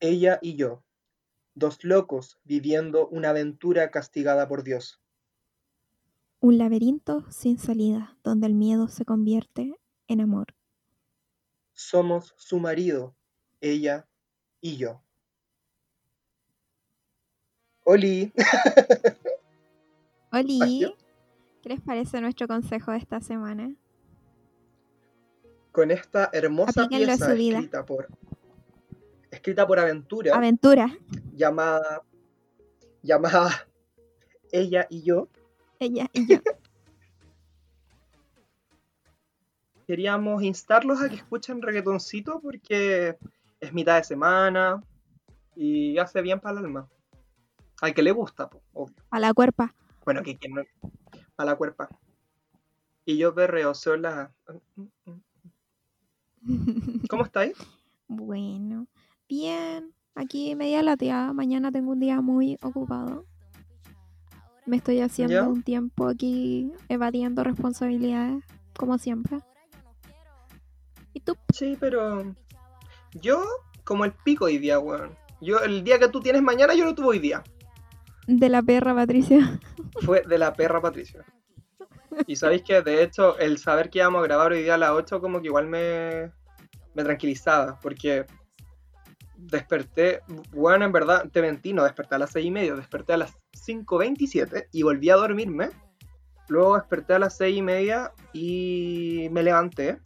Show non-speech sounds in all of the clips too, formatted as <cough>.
Ella y yo, dos locos viviendo una aventura castigada por Dios. Un laberinto sin salida, donde el miedo se convierte en amor. Somos su marido, ella y yo. Oli. <laughs> Oli, ¿qué les parece nuestro consejo de esta semana? Con esta hermosa Aplíquenlo pieza escrita por escrita por Aventura Aventura, llamada llamada Ella y yo ella y yo. <laughs> queríamos instarlos a que escuchen reggaetoncito porque es mitad de semana y hace bien para el alma. Al que le gusta, po, obvio. A la cuerpa. Bueno, que quien no. A la cuerpa. Y yo perreo sola. <laughs> ¿Cómo estáis? Bueno, bien. Aquí media lateada. Mañana tengo un día muy ocupado. Me estoy haciendo ¿Ya? un tiempo aquí evadiendo responsabilidades, como siempre. ¿Y tú? Sí, pero. Yo, como el pico hoy día, weón. Yo, el día que tú tienes mañana, yo lo tuve hoy día. De la perra, Patricia. Fue de la perra Patricia. Y sabéis que, de hecho, el saber que íbamos a grabar hoy día a las 8, como que igual me, me tranquilizaba. Porque desperté, bueno, en verdad, te mentí, no desperté a las 6 y media, desperté a las 5.27 y volví a dormirme. Luego desperté a las 6 y media y me levanté.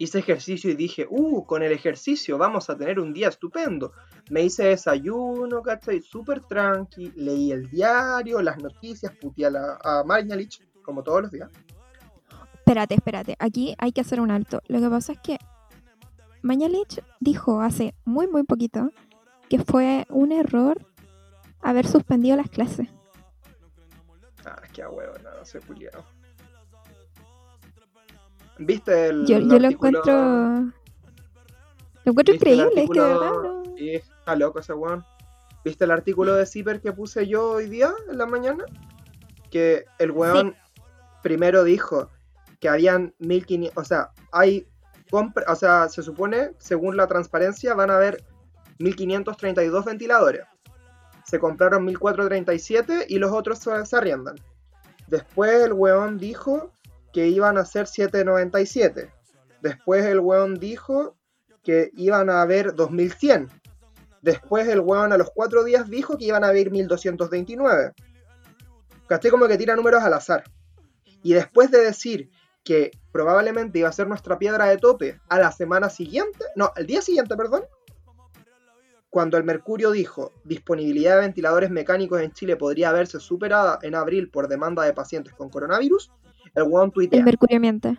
Hice ejercicio y dije, uh, con el ejercicio vamos a tener un día estupendo. Me hice desayuno, ¿cachai? Súper tranqui, leí el diario, las noticias, puteé a, la, a Mañalich, como todos los días. Espérate, espérate. Aquí hay que hacer un alto. Lo que pasa es que Mañalich dijo hace muy, muy poquito que fue un error haber suspendido las clases. Ah, qué huevo, no, se culiao. ¿Viste el Yo, yo lo artículo- encuentro. Lo encuentro ¿Viste el increíble, es que de verdad no- Sí, está loco ese weón. ¿Viste el artículo de Zipper que puse yo hoy día en la mañana? Que el weón primero dijo que habían 1500, o sea, hay compra, o sea, se supone, según la transparencia, van a haber 1532 ventiladores. Se compraron 1437 y los otros se, arriendan. Después el weón dijo que iban a ser 797. Después el weón dijo que iban a haber 2100. Después el weón a los cuatro días dijo que iban a haber 1229. Gasté como que tira números al azar. Y después de decir que probablemente iba a ser nuestra piedra de tope a la semana siguiente, no, el día siguiente, perdón, cuando el Mercurio dijo disponibilidad de ventiladores mecánicos en Chile podría verse superada en abril por demanda de pacientes con coronavirus, el weón tuitea. El mercurio miente.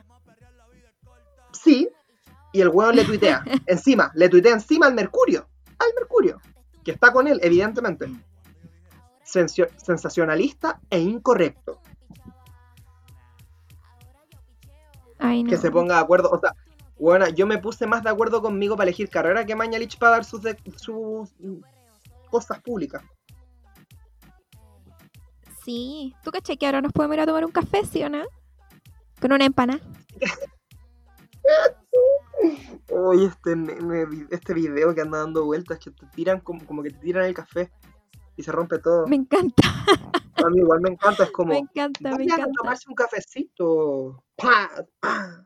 Sí, y el weón le tuitea. <laughs> encima, le tuitea encima al Mercurio. Al Mercurio. Que está con él, evidentemente. Sensacionalista e incorrecto. Ay, no. Que se ponga de acuerdo. O sea, bueno, yo me puse más de acuerdo conmigo para elegir carrera que Mañalich para dar sus, de- sus cosas públicas. Sí. ¿Tú caché que ahora nos podemos ir a tomar un café, sí o no? Con una empanada. Oye, este, este video que anda dando vueltas, que te tiran como, como que te tiran el café y se rompe todo. Me encanta, A mí igual me encanta, es como. me encanta, me Vayan a encanta. tomarse un cafecito. Pa, pa.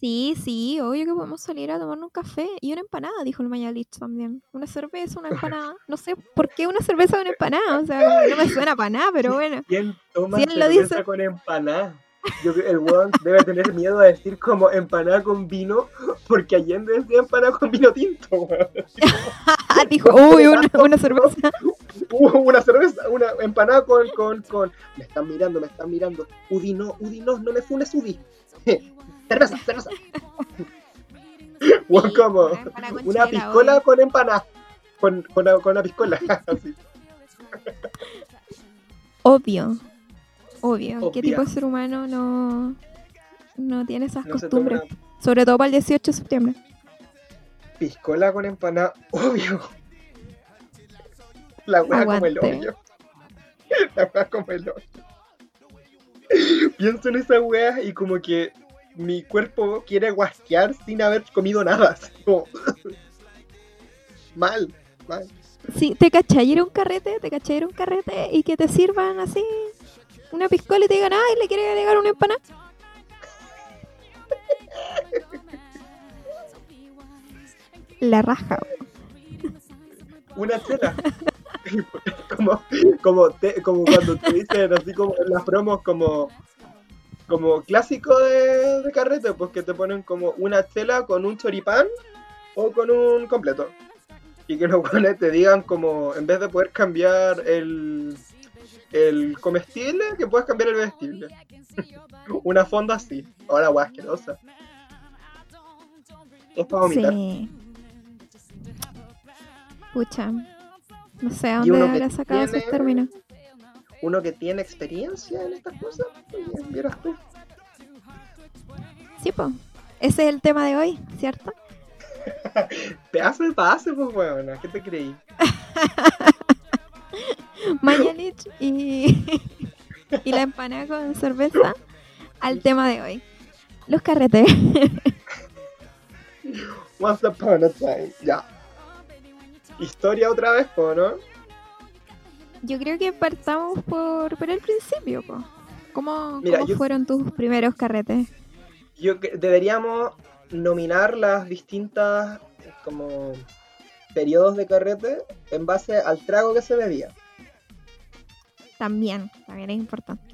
Sí, sí, obvio que podemos salir a tomar un café y una empanada, dijo el Mayalich también. Una cerveza, una empanada. No sé por qué una cerveza o una empanada. O sea, no me suena para nada, pero <laughs> bueno. ¿Quién toma Si él lo cerveza dice. con empanada? Yo creo que el weón debe tener miedo a decir como empanada con vino, porque Allende decía empanada con vino tinto, weón. <laughs> dijo, uy, una, una cerveza. Uh, <laughs> una cerveza, una empanada con, con, con. Me están mirando, me están mirando. Udi no, Udi no, no me funes Udi. <laughs> cerveza, cerveza. Weón, como una empanada con una chela, piscola obvio. con empanada. Con, con, una- con una piscola. Así. Obvio. Obvio. ¿Qué Obvia. tipo de ser humano no, no tiene esas No se toma costumbres? Sobre todo para el 18 de septiembre. piscola con empanada, <laughs> obvio. La wea como el hoyo. <laughs> La wea como el hoyo. Pienso en esa wea y como que mi cuerpo quiere guasquear sin haber comido nada. como- <laughs> Mal. Mal. Sí, te cachai, un carrete, te cachai, un carrete y que te sirvan así una piscola y te digan, ay, le quiere agregar una empanada. La raja. Una chela. <laughs> como, como, te- como cuando te dicen así como en las promos como como clásico de, de carrete, pues que te ponen como una chela con un choripán o con un completo. Y que los <laughs> buenos te digan como, en vez de poder cambiar el, el comestible, que puedes cambiar el vestible. <laughs> una fonda así. Ahora guay, asquerosa. Es para vomitar. Sí. Pucha. No sé a dónde habrá sacado esos tiene- términos. Uno que tiene experiencia en estas cosas, pues, vieras tú. Sí, po. Ese es el tema de hoy, ¿cierto? Pedazo de pase, pues, weón. ¿Qué te creí? <laughs> Mañalich y, <laughs> y la empanada con cerveza al tema de hoy. Los carretes. <laughs> Once upon a time. Ya. Historia otra vez, po, ¿no? Yo creo que partamos por, por el principio, po. ¿Cómo, Mira, cómo yo- fueron tus primeros carretes? Yo deberíamos nominar las distintas como periodos de carrete en base al trago que se bebía. También, también es importante.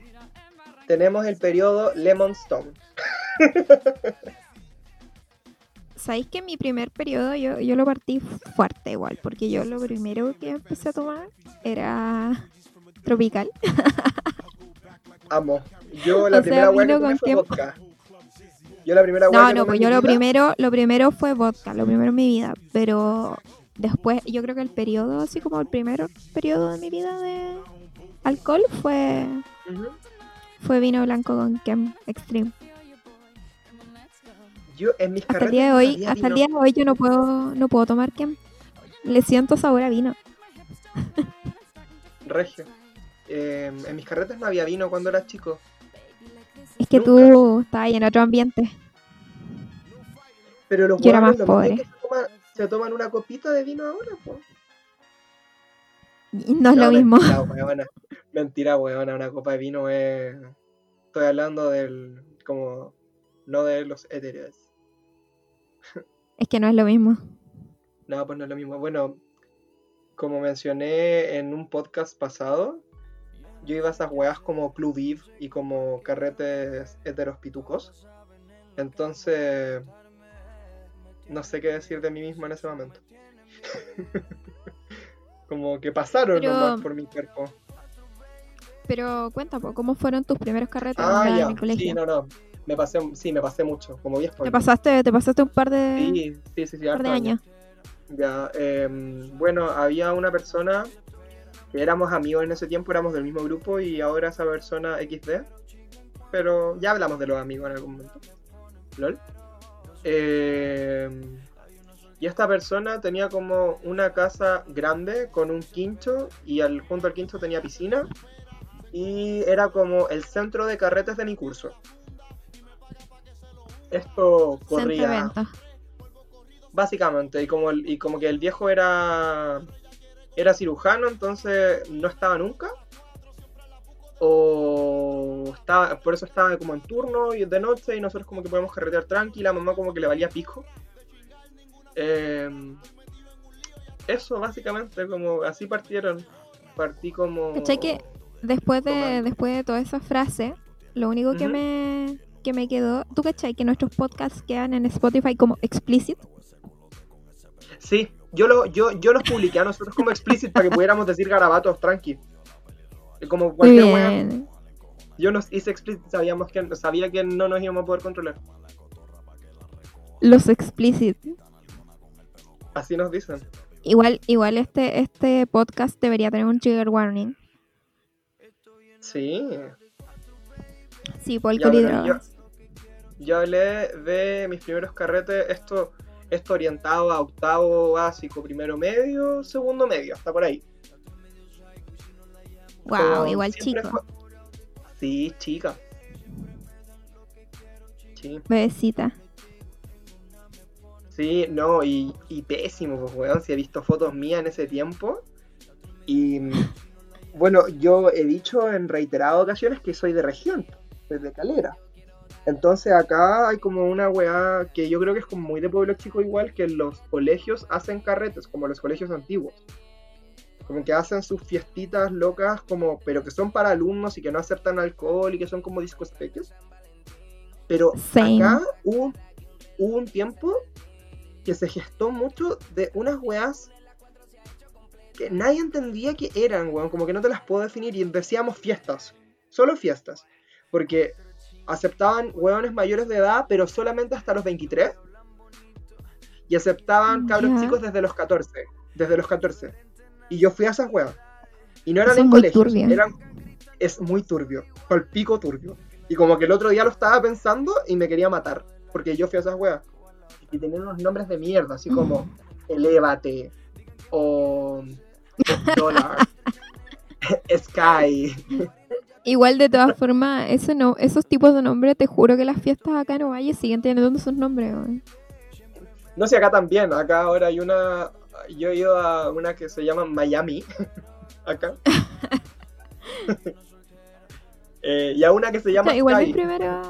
Tenemos el periodo Lemon Stone. <laughs> ¿Sabéis que mi primer periodo yo, yo lo partí fuerte igual? Porque yo lo primero que empecé a tomar era tropical. <laughs> Amo. Yo la O sea, primera hueá que tomé fue tiempo. vodka. Yo la primera No, no, pues yo lo vida- primero, lo primero fue vodka, lo primero en mi vida, pero después, yo creo que el periodo, así como el primer periodo de mi vida de alcohol fue, fue vino blanco con Kem Extreme. Yo en mis Hasta el día de hoy, hasta el día de hoy yo no puedo, no puedo tomar Kem. Le siento sabor a vino. Regio. Eh, en mis carretes no había vino cuando era chico. Es que Nunca. tú estabas ahí en otro ambiente. Pero los Yo era más pobre. se toman, se toman una copita de vino ahora, po. No es lo mismo. Mentira, weona. Una copa de vino es. Estoy hablando del. como. no de los éteres. Es que no es lo mismo. No, pues no es lo mismo. Bueno, como mencioné en un podcast pasado, yo iba a esas weas como Club Viv y como carretes heteros pitucos. Entonces, no sé qué decir de mí mismo en ese momento. <laughs> como que pasaron Pero- nomás por mi cuerpo. Pero cuenta, po, ¿cómo fueron tus primeros carretes Ah, en el colegio? Sí, no, no. Me pasé, sí, me pasé mucho, como 10 ¿Te pasaste, te pasaste un par de, Sí, sí, sí, sí, un par de años. años? Ya, em, bueno, había una persona que éramos amigos en ese tiempo, éramos del mismo grupo y ahora esa persona XD, pero ya hablamos de los amigos en algún momento. LOL. Em, y esta persona tenía como una casa grande con un quincho y al, junto al quincho tenía piscina y era como el centro de carretes de mi curso. Esto corría básicamente y como el- y como que el viejo era era cirujano entonces no estaba nunca o estaba por eso estaba como en turno y de noche y nosotros como que podemos carretear tranquila mamá como que le valía pico Em, eso básicamente como así partieron. Partí como ¿Cachai que después de, después de toda esa frase, lo único que me que me quedó, ¿tú cachai que nuestros podcasts quedan en Spotify como explicit? sí yo lo yo yo los publiqué a nosotros como explicit para que pudiéramos decir garabatos tranqui como cualquier bien. Yo nos hice explícito, sabíamos que sabía que no nos íbamos a poder controlar. Los explicit. Así nos dicen. Igual, igual este, este podcast debería tener un trigger warning. Sí. Sí, por yo, yo hablé de mis primeros carretes, esto, esto orientado a octavo básico, primero medio, segundo medio, hasta por ahí. Wow, igual chico. fue- Sí, chica. Sí, Bebecita. Sí, no, y, y pésimo, pues, weón. Si he visto fotos mías en ese tiempo. Y <laughs> bueno, yo he dicho en reiteradas ocasiones que soy de región, desde Calera. Entonces acá hay como una weá que yo creo que es como muy de pueblo chico igual, que los colegios hacen carretes, como los colegios antiguos. Como que hacen sus fiestitas locas, como, pero que son para alumnos y que no aceptan alcohol y que son como discos peques. Pero Same. acá hubo, hubo un tiempo que se gestó mucho de unas weas que nadie entendía que eran, weón. Como que no te las puedo definir y decíamos fiestas. Solo fiestas. Porque aceptaban weones mayores de edad, pero solamente hasta los 23. Y aceptaban cabros Ya. chicos desde los 14. Desde los 14. Y yo fui a esas weas. Y no eran es en colegios. Eran... Es muy turbio. Al pico turbio. Y como que el otro día lo estaba pensando y me quería matar. Porque yo fui a esas weas. Y tenían unos nombres de mierda, así como Elévate. O. Dollar. <laughs> Sky. Igual de todas formas, ese no, esos tipos de nombres, te juro que las fiestas acá en Ovalle siguen teniendo esos nombres. No sé, acá también. Acá ahora hay una. Yo he ido a una que se llama Miami. <laughs> acá. <laughs> Eh, y a una que se llama O sea, igual Sky. mis primeros,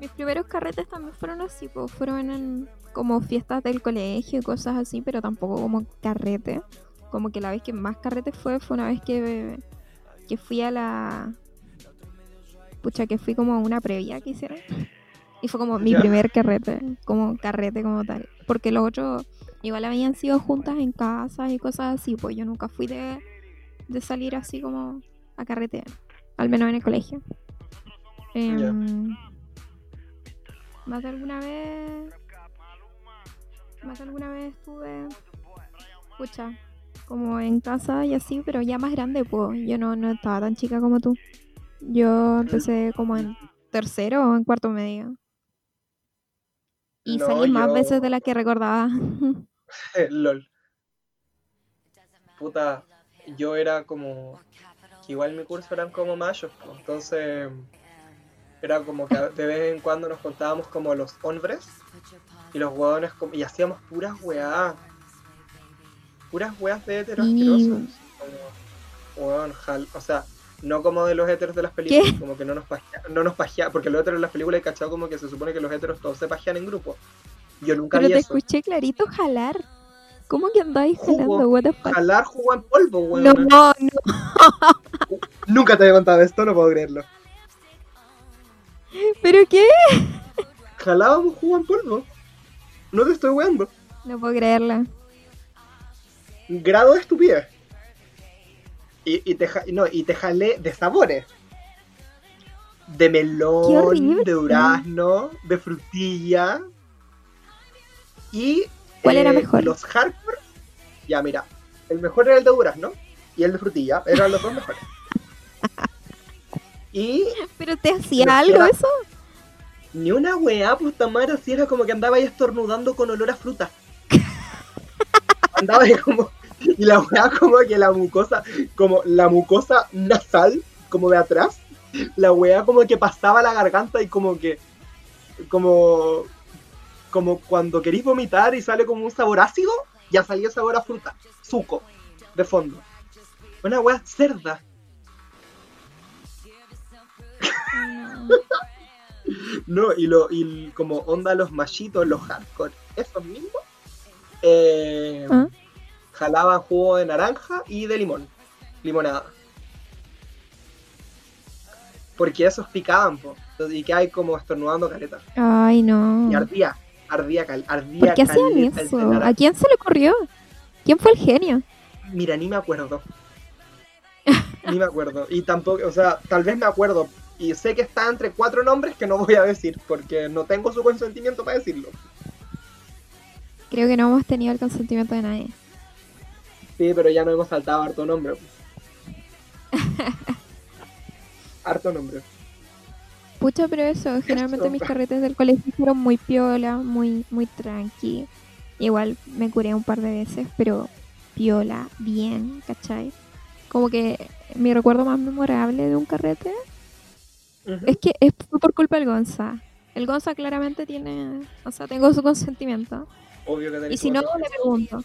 mis primeros carretes también fueron así, pues fueron en como fiestas del colegio y cosas así, pero tampoco como carrete. Como que la vez que más carrete fue fue una vez que, que fui a la... Pucha, que fui como a una previa que hicieron. Y fue como mi primer carrete, como carrete como tal. Porque los otros igual habían sido juntas en casas y cosas así, pues yo nunca fui de, de salir así como a carretear. Al menos en el colegio. Em, Más de alguna vez. Más de alguna vez estuve. Pucha. Como en casa y así, pero ya más grande, pues. Yo no, no estaba tan chica como tú. Yo empecé como en tercero o en cuarto medio. Y No, salí más yo- veces de las que recordaba. <laughs> <laughs> LOL. Puta, yo era como. igual mi curso eran como machos, pues, entonces. Era como que de vez en cuando nos contábamos como los hombres y los hueones como, y hacíamos puras weá. Puras weas de heteros Y- asquerosos. Como, weón, jal- o sea, no como de los heteros de las películas, como que no nos pajea, no nos pajea, porque los heteros de las películas he cachado como que se supone que los heteros todos se pajean en grupo. Yo nunca Pero vi te eso. escuché clarito jalar. ¿Cómo que andáis jalando? What the fuck? Jalar jugo en polvo, weón. No, no. <laughs> Nunca te había contado esto, no puedo creerlo. ¿Pero qué? Jalábamos jugo en polvo. No te estoy weando. No puedo creerla. Grado de estupidez. Y, y te, no, y te jalé de sabores. De melón, de durazno, de frutilla. Y ¿Cuál era eh, mejor? los hardcore. Ya, mira. El mejor era el de durazno y el de frutilla. Eran los dos mejores. <laughs> Y ¿Pero te hacía algo era- eso? Ni una weá, pues Tamara, si era como que andaba ahí estornudando con olor a fruta. <laughs> andaba ahí como. Y la weá como que la mucosa, como la mucosa nasal, como de atrás, la weá como que pasaba la garganta y como que. como. como cuando queréis vomitar y sale como un sabor ácido, ya salía sabor a fruta, suco, de fondo. Una weá cerda. <laughs> No, y, lo, y como onda los machitos, los hardcore, esos mismos, eh, ¿Ah? Jalaban jugo de naranja y de limón, limonada. Porque esos picaban, po, entonces, y que hay como estornudando caleta. Ay, no. Y ardía, ardía, cal, ardía ¿Por qué hacían eso? ¿A quién se le ocurrió? ¿Quién fue el genio? Mira, ni me acuerdo. ni me acuerdo. Y tampoco, o sea, tal vez me acuerdo. Y sé que está entre cuatro nombres que no voy a decir, porque no tengo su consentimiento para decirlo. Creo que no hemos tenido el consentimiento de nadie. Sí, pero ya no hemos saltado harto nombre. <laughs> harto nombre. Pucha, pero eso, generalmente mis carretes del colegio fueron muy piola, muy, muy tranqui. Igual me curé un par de veces, pero piola, bien, ¿cachai? Como que mi recuerdo más memorable de un carrete es que es, por culpa del Gonza. El Gonza claramente tiene, o sea, tengo su consentimiento. Obvio que Y si no, le pregunto.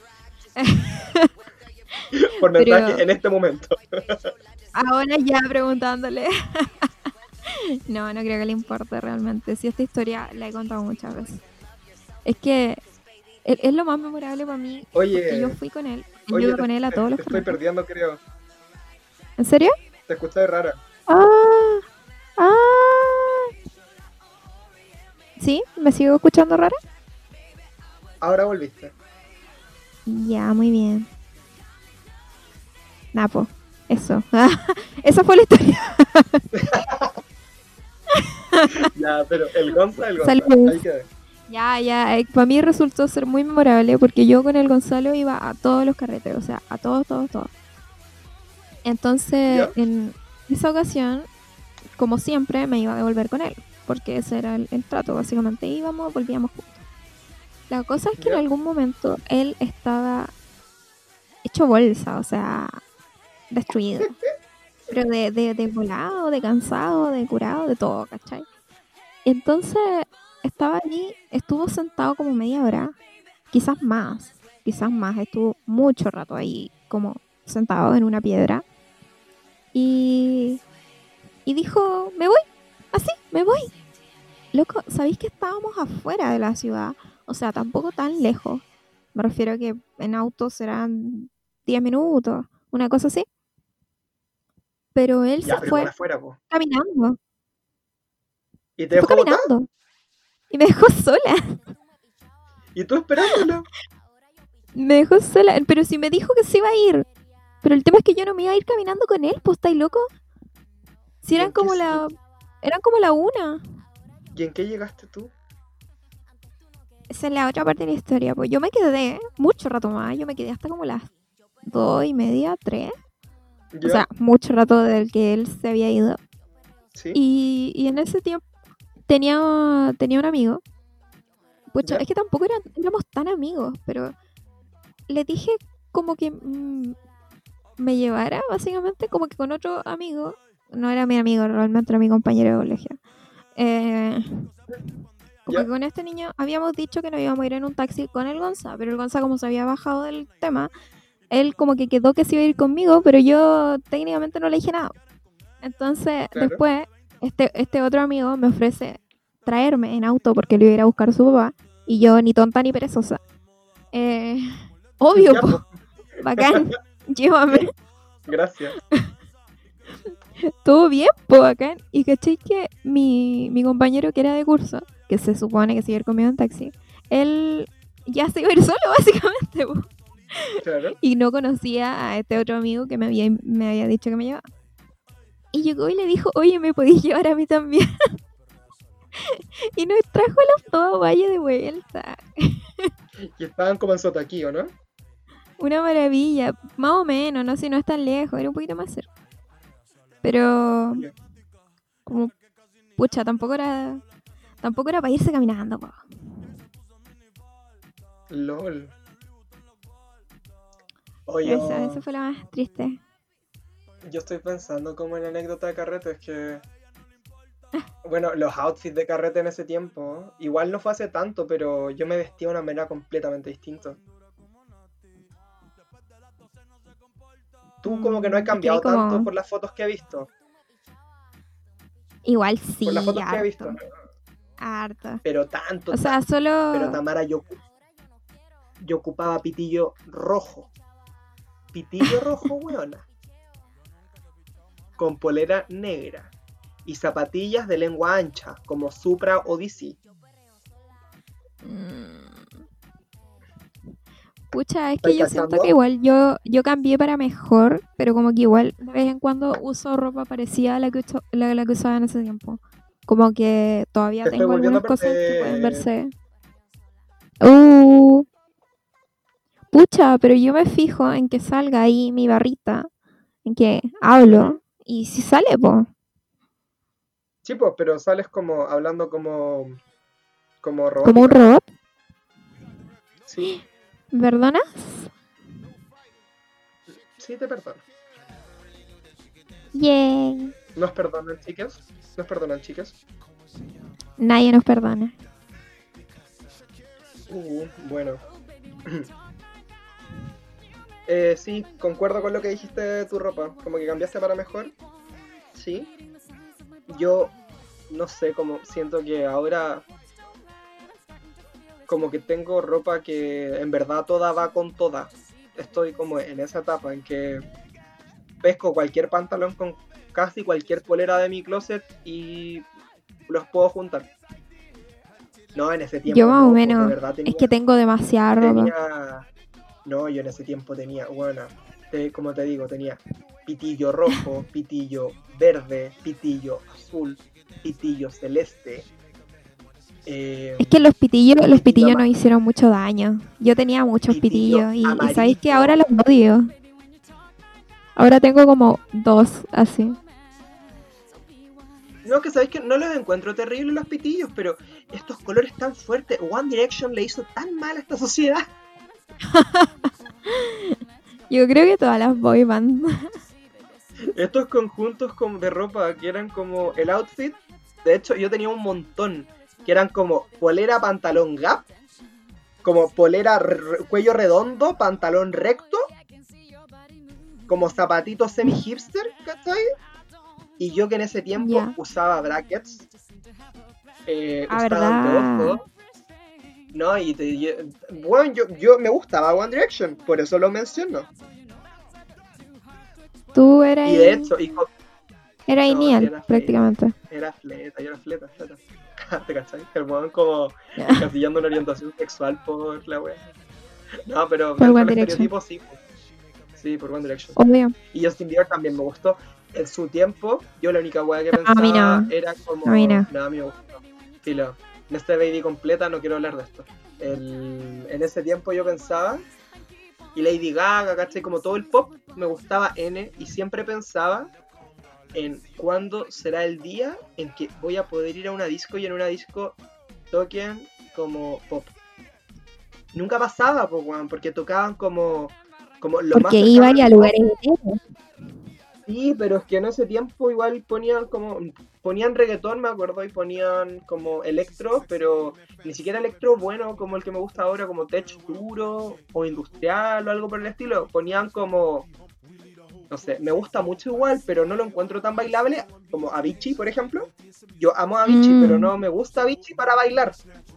<laughs> <laughs> Por pero- mensaje en este momento. Ahora ya preguntándole. <laughs> no, no creo que le importe realmente. Si esta historia la he contado muchas veces. Es que es, es lo más memorable para mí. Oye, Porque yo fui con él. Yo oye, iba te- con él a te- todos los te estoy perdiendo, creo. ¿En serio? Te escuché rara. Ah, ah. ¿Sí? ¿Me sigo escuchando rara? Ahora volviste. Ya, muy bien. Napo, eso. <laughs> Esa fue la historia. <laughs> Ya, pero el Gonza, el Gonza. Saludos. Ahí quedé. Ya, ya, para mí resultó ser muy memorable porque yo con el Gonzalo iba a todos los carretes, o sea, a todos, todos, todos. Entonces, ¿Ya? en esa ocasión, como siempre, me iba a devolver con él, porque ese era el, el trato, básicamente íbamos, volvíamos juntos. La cosa es que ¿Ya? en algún momento él estaba hecho bolsa, o sea, destruido. Pero de, de, de volado, de cansado, de curado, de todo, ¿cachai? Entonces, estaba allí, estuvo sentado como media hora, quizás más, quizás más, estuvo mucho rato ahí como sentado en una piedra y, y dijo, me voy, así, me voy. Loco, ¿sabéis que estábamos afuera de la ciudad? O sea, tampoco tan lejos. Me refiero a que en auto serán 10 minutos, una cosa así. Pero él Ya, se pero fue afuera, caminando, Y te fue dejó botar. caminando. Y me dejó sola. Y tú esperándolo. Me dejó sola, pero si me dijo que se iba a ir. Pero el tema es que yo no me iba a ir caminando con él, pues estáis loco. Si ¿Y eran como la. Eran como la una. ¿Y en qué llegaste tú? Esa es la otra parte de la historia. Pues yo me quedé mucho rato más. Yo me quedé hasta como las dos y media, tres. ¿Ya? O sea, mucho rato del que él se había ido. ¿Sí? Y, y en ese tiempo tenía, tenía un amigo. Pucha, ¿Ya? es que tampoco eran- éramos tan amigos, pero le dije como que mm, me llevara, básicamente, como que con otro amigo. No era mi amigo, realmente era mi compañero de colegio. Eh, como que con este niño habíamos dicho que nos íbamos a ir en un taxi con el Gonza, pero el Gonza, como se había bajado del tema, él como que quedó que se iba a ir conmigo, pero yo técnicamente no le dije nada. Entonces, Claro. después, este, este otro amigo me ofrece traerme en auto porque le iba a ir a buscar a su papá, y yo ni tonta ni perezosa. Eh, <laughs> obvio, po, po. <laughs> bacán, <laughs> llévame. Gracias. todo bien, po, bacán. Y caché que mi, mi compañero que era de curso, que se supone que se iba a ir conmigo en taxi, él ya se iba a ir solo, básicamente, po. <laughs> Claro. Y no conocía a este otro amigo que me había, me había dicho que me llevaba. Y llegó y le dijo, oye, ¿me podéis llevar a mí también? <laughs> y nos trajo a los dos a Valle de vuelta. Y estaban como en Sotaquí, ¿o no? Una maravilla, más o menos, no sé, no es tan lejos, era un poquito más cerca. Pero, como, pucha, tampoco era, tampoco era para irse caminando, po. LOL. Oye, Eso, eso fue lo más triste. yo estoy pensando como en anécdota de carrete, es que... Bueno, los outfits de carrete en ese tiempo, igual no fue hace tanto, pero yo me vestía de una manera completamente distinta. Tú como que no he Mm, cambiado como- tanto por las fotos que he visto. Igual sí, Por las fotos que he visto. harto. Pero tanto, O sea, solo... Pero Tamara, yo, yo ocupaba pitillo rojo. Pitillo rojo, weona. Con polera negra. Y zapatillas de lengua ancha, como Supra o DC. Mm. Pucha, es ¿Estáis que yo siento que igual yo, yo cambié para mejor, pero como que igual de vez en cuando uso ropa parecida a la que, uso- la, la que usaba en ese tiempo. Como que todavía Te tengo algunas cosas que pueden verse. Uh. Pucha, pero yo me fijo en que salga ahí mi barrita, en que hablo, y si sale, po. Sí, pues, pero sales como hablando como. como robot. Como un robot, Sí, ¿verdad? sí, te perdono. Yay. ¿Nos perdonan, chicas? ¿Nos perdonan, chicas? Nadie nos perdona. Uh, bueno. <clears throat> Eh, sí, concuerdo con lo que dijiste de tu ropa. Como que cambiaste para mejor. Sí. Yo no sé, como siento que ahora como que tengo ropa que en verdad toda va con toda. Estoy como en esa etapa en que pesco cualquier pantalón con casi cualquier polera de mi closet y los puedo juntar. No, en ese tiempo. Yo más o menos. Es que tengo demasiada ropa. tenía- No, yo en ese tiempo tenía, bueno, te- como te digo, tenía pitillo rojo, <laughs> pitillo verde, pitillo azul, pitillo celeste. eh, Es que los pitillos, los Pitillo pitillos amarillo. hicieron mucho daño. Yo tenía muchos Pitillo pitillos y, y sabéis que ahora los odio. Ahora tengo como dos así. No, que sabéis que no los encuentro terribles los pitillos, pero estos colores tan fuertes, One Direction le hizo tan mal a esta sociedad. <laughs> Yo creo que todas las boy band. Estos conjuntos de ropa que eran como el outfit, de hecho yo tenía un montón, que eran como polera, pantalón gap, como polera re- cuello redondo, pantalón recto, como zapatitos semi hipster, ¿cachai? Y yo que en ese tiempo usaba brackets, eh, Ah, usaba no, y te- yo- bueno, yo, yo me gustaba One Direction, por eso lo menciono. Tú eras, Y de hecho, y co- eras no, era prácticamente. Era fleta, yo era fleta, fleta. <laughs> ¿Te cachai? El weón como casillando una orientación sexual por la wea. No, pero Por One Direction. sí. Sí, por One Direction. Obvio. Y Justin Bieber también me gustó. En su tiempo, yo la única wea que No, a mí pensaba no. era como. A mí no. a mí me gustó. Filo. En este baby completa no quiero hablar de esto. El- en ese tiempo yo pensaba. Y Lady Gaga, ¿cachai? Como todo el pop, me gustaba N. Y siempre pensaba en cuándo será el día en que voy a poder ir a una disco y en una disco toquen como pop. Nunca pasaba, po, porque tocaban como, como lo más Porque cercano iba al a lugares enteros. Sí, pero es que en ese tiempo igual ponían como ponían reggaetón, me acuerdo, y ponían como electro, pero ni siquiera electro bueno como el que me gusta ahora, como tech duro o industrial o algo por el estilo. Ponían como no sé, me gusta mucho igual, pero no lo encuentro tan bailable como Avicii, por ejemplo. Yo amo a Avicii, Mm. pero no me gusta Avicii para bailar.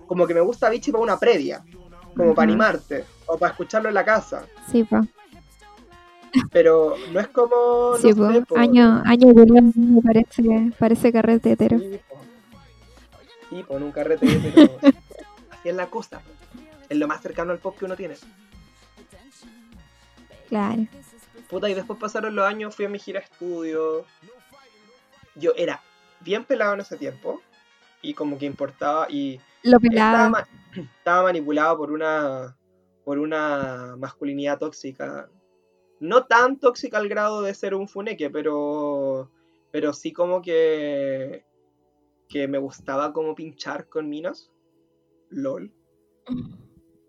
Como que me gusta Avicii para una previa, como para animarte o para escucharlo en la casa. Sí, po. Pero no es como Sí, no po. sé, po, Año, año de me parece, parece carrete hetero. Sí. Sí, po, en un carrete, pero <laughs> así es la cosa. Es lo más cercano al pop que uno tiene. Claro. Puta, y después pasaron los años, fui a mi gira estudio. Yo era bien pelado en ese tiempo. Y como que importaba. Y Lo estaba, pelado. ma- <clears throat> estaba manipulado por una. por una masculinidad tóxica. No tan tóxica al grado de ser un funeque, pero. Pero sí como que. que me gustaba como pinchar con minas. LOL.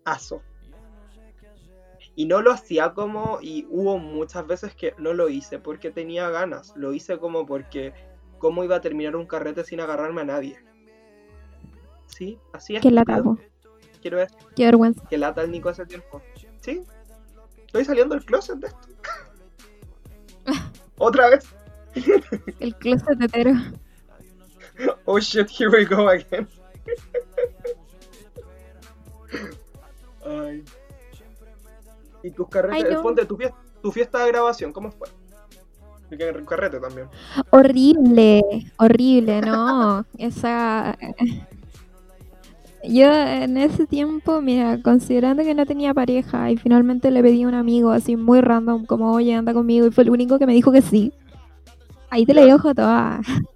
Aso. Y no lo hacía como, y hubo muchas veces que no lo hice porque tenía ganas, lo hice como porque cómo iba a terminar un carrete sin agarrarme a nadie. Sí, así es. Qué lata, po. Quiero decir Qué vergüenza. que lata el Nico hace tiempo. Sí, estoy saliendo del closet de esto. <laughs> Otra vez. <laughs> El closet hetero. Oh shit, here we go again. <laughs> Ay. ¿Y tus carretes? Ponte tu fiesta, tu fiesta de grabación, ¿cómo fue? El carrete también. Horrible, horrible, no. Esa. Yo en ese tiempo, mira, considerando que no tenía pareja y finalmente le pedí a un amigo así muy random, como, oye, anda conmigo, y fue el único que me dijo que sí. Ahí te Ya. dejo toda. <laughs>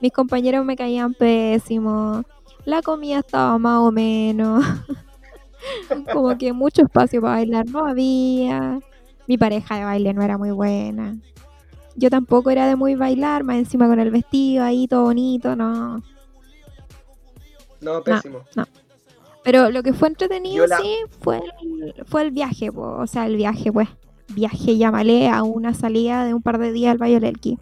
Mis compañeros me caían pésimo. La comida estaba más o menos. <laughs> como que mucho espacio para bailar no había. Mi pareja de baile no era muy buena. Yo tampoco era de muy bailar, más encima con el vestido ahí todo bonito, no. No, pésimo. Pero lo que fue entretenido, la- sí, fue el, fue el viaje, po. o sea, el viaje, pues. Viaje, llámale a una salida de un par de días al Valle del Elqui.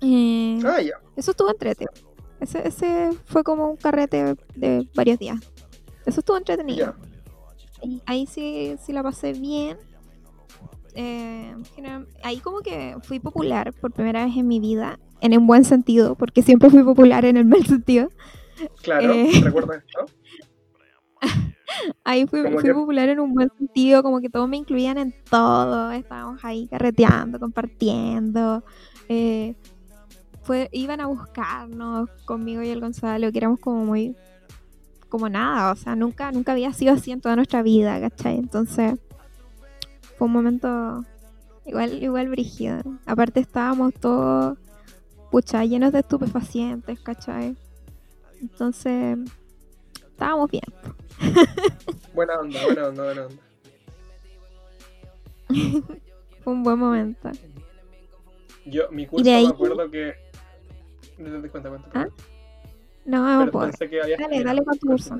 Eh, Ah, ya. eso estuvo entretenido. Ese, ese fue como un carrete de varios días. Eso estuvo entretenido. Ya. Ahí sí, sí la pasé bien. Eh, ahí como que fui popular por primera vez en mi vida, en un buen sentido, porque siempre fui popular en el mal sentido. Claro, Eh. ¿recuerdas esto? <laughs> Ahí fui, fui que- popular en un buen sentido, como que todos me incluían en todo, estábamos ahí carreteando, compartiendo. eh, fue, iban a buscarnos conmigo y el Gonzalo, que éramos como muy, como nada, o sea, nunca, nunca había sido así en toda nuestra vida, ¿cachai? Entonces, fue un momento igual, igual brígido. Aparte estábamos todos, pucha, llenos de estupefacientes, ¿cachai? Entonces, estábamos bien. Buena onda, buena onda, buena onda. <laughs> Fue un buen momento. Yo, mi curso me acuerdo que. No te cuenta, cuenta. ¿Ah? No, no que había Dale, dale con tu curso.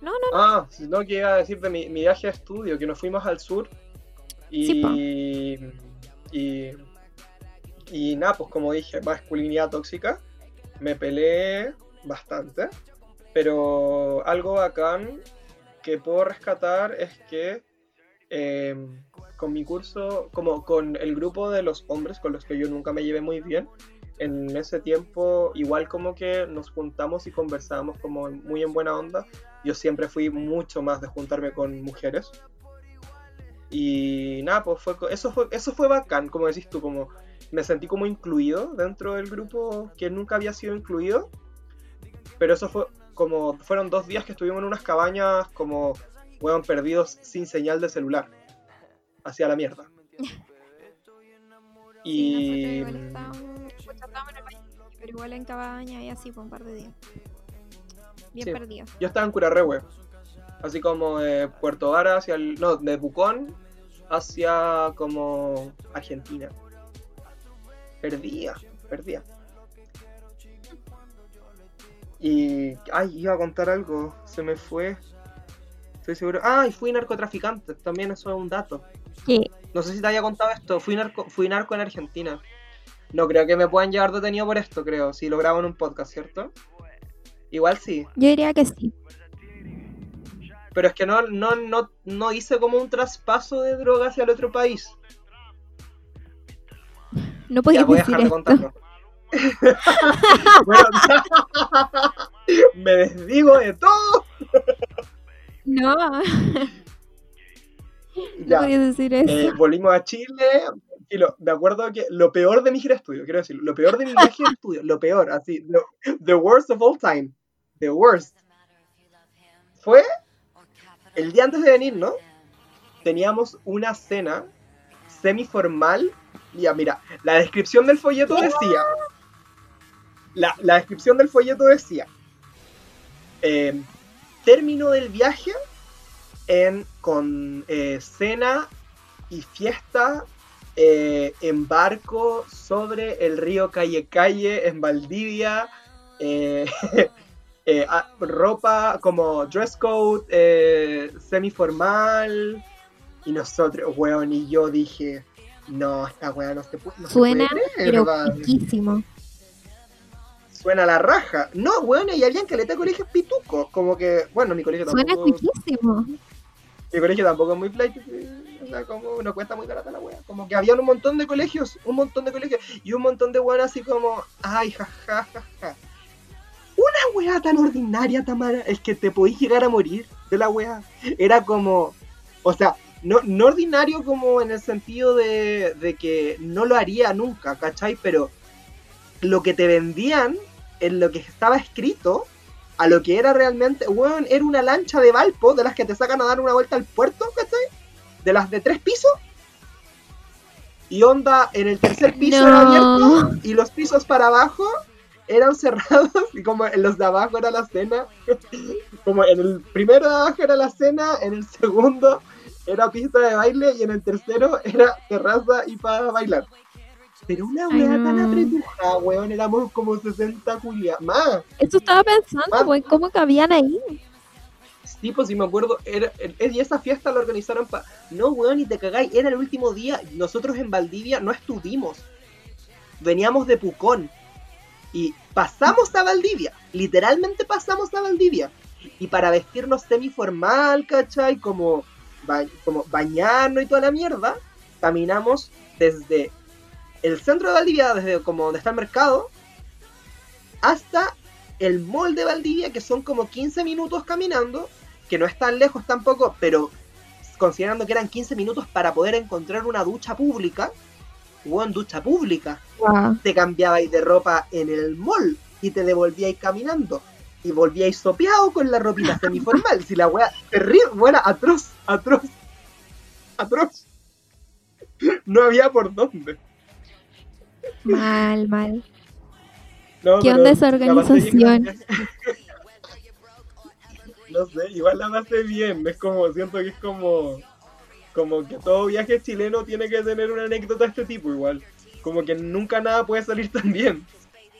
No, no, Ah, no, que iba a decir de mi, mi viaje a estudio, que nos fuimos al sur y. Sí, y. Y nada, pues como dije, masculinidad tóxica. Me peleé bastante. Pero algo bacán que puedo rescatar es que eh, con mi curso, como con el grupo de los hombres con los que yo nunca me llevé muy bien, en ese tiempo igual como que nos juntamos y conversábamos como muy en buena onda. Yo siempre fui mucho más de juntarme con mujeres. Y nada, pues fue, eso fue, eso fue bacán, como decís tú, como me sentí como incluido dentro del grupo que nunca había sido incluido. Pero eso fue como, fueron dos días que estuvimos en unas cabañas como, fueron perdidos sin señal de celular. Hacia la mierda. <laughs> Y... nosotros igual estábamos, pucha, estábamos en el valle, pero igual en cabaña y así por un par de días. Bien Sí. perdidos. Yo estaba en Curarrehue, así como de Puerto Vara hacia el. No, de Pucón hacia como Argentina. Perdía, perdía. Y. Ay, iba a contar algo, se me fue. Estoy seguro. Ah, y fui narcotraficante, también eso es un dato. ¿Qué? No sé si te había contado esto, fui narco, fui narco en Argentina. No creo que me puedan llevar detenido por esto, creo, si lo grabo en un podcast, ¿cierto? Igual sí. Yo diría que sí. Pero es que no, no, no, no hice como un traspaso de droga hacia el otro país. No podía ya voy a dejar de contarlo. Bueno, <laughs> me desdigo de todo. No, no Ya, podías decir eso. eh, volvimos a Chile. Y lo, de acuerdo que lo peor de mi gira de estudio, quiero decirlo, lo peor de mi viaje de estudio, lo peor, así, lo- the worst of all time, the worst, fue el día antes de venir, ¿no? Teníamos una cena semiformal. Ya, mira, la descripción del folleto decía. La, la descripción del folleto decía. eh, término del viaje en, con eh, cena y fiesta eh, en barco sobre el río Calle Calle en Valdivia. eh, <laughs> ropa como dress code semiformal. Y nosotros, weón, y yo dije, no, esta weá no se, pu- no se Suena, puede creer, pero va". riquísimo. Suena la raja. No, weón, y habían caleta de colegios pitucos. Como que, bueno, mi colegio Suena tampoco. riquísimo. Mi colegio tampoco es muy flight. O sea, como no cuesta muy barata la wea. Como que habían un montón de colegios, un montón de colegios. Y un montón de weones así como, ay, jajaja. Ja, ja. Una wea tan ordinaria, Tamara, es que te podís llegar a morir de la wea. Era como, o sea, no, no ordinario como en el sentido de, de que no lo haría nunca, ¿cachai? Pero lo que te vendían en lo que estaba escrito a lo que era realmente, weón, era una lancha de Valpo de las que te sacan a dar una vuelta al puerto, ¿cachai? De las de tres pisos. Y onda, en el tercer piso era abierto y los pisos para abajo eran cerrados <laughs> y como en los de abajo era la cena. <laughs> Como en el primero de abajo era la cena, en el segundo era pista de baile y en el tercero era terraza y para bailar. Pero una Ay, weá tan apretujada, weón, éramos como 60 culias. Más. Eso estaba pensando, pues, ¿cómo cabían ahí? Sí, pues si me acuerdo, era, el- y esa fiesta la organizaron para... No, weón, y te cagáis, era el último día, nosotros en Valdivia no estuvimos. Veníamos de Pucón. Y pasamos a Valdivia, literalmente pasamos a Valdivia. Y para vestirnos semi-formal, ¿cachai? Como, ba- como bañarnos y toda la mierda, caminamos desde el centro de Valdivia, desde como donde está el mercado, hasta el mall de Valdivia, que son como 15 minutos caminando, que no es tan lejos tampoco, pero considerando que eran 15 minutos para poder encontrar una ducha pública, hubo en ducha pública, Guau. te cambiabais de ropa en el mall y te devolvíais caminando. Y volvíais sopeado con la ropita <laughs> semiformal. Si la wea terrible, buena, atroz, atroz, atroz. No había por dónde. Mal, mal. No, ¿Qué onda esa organización? <laughs> No sé, igual la pasé bien. Es como, siento que es como. Como que todo viaje chileno tiene que tener una anécdota de este tipo, igual. Como que nunca nada puede salir <laughs> tan bien.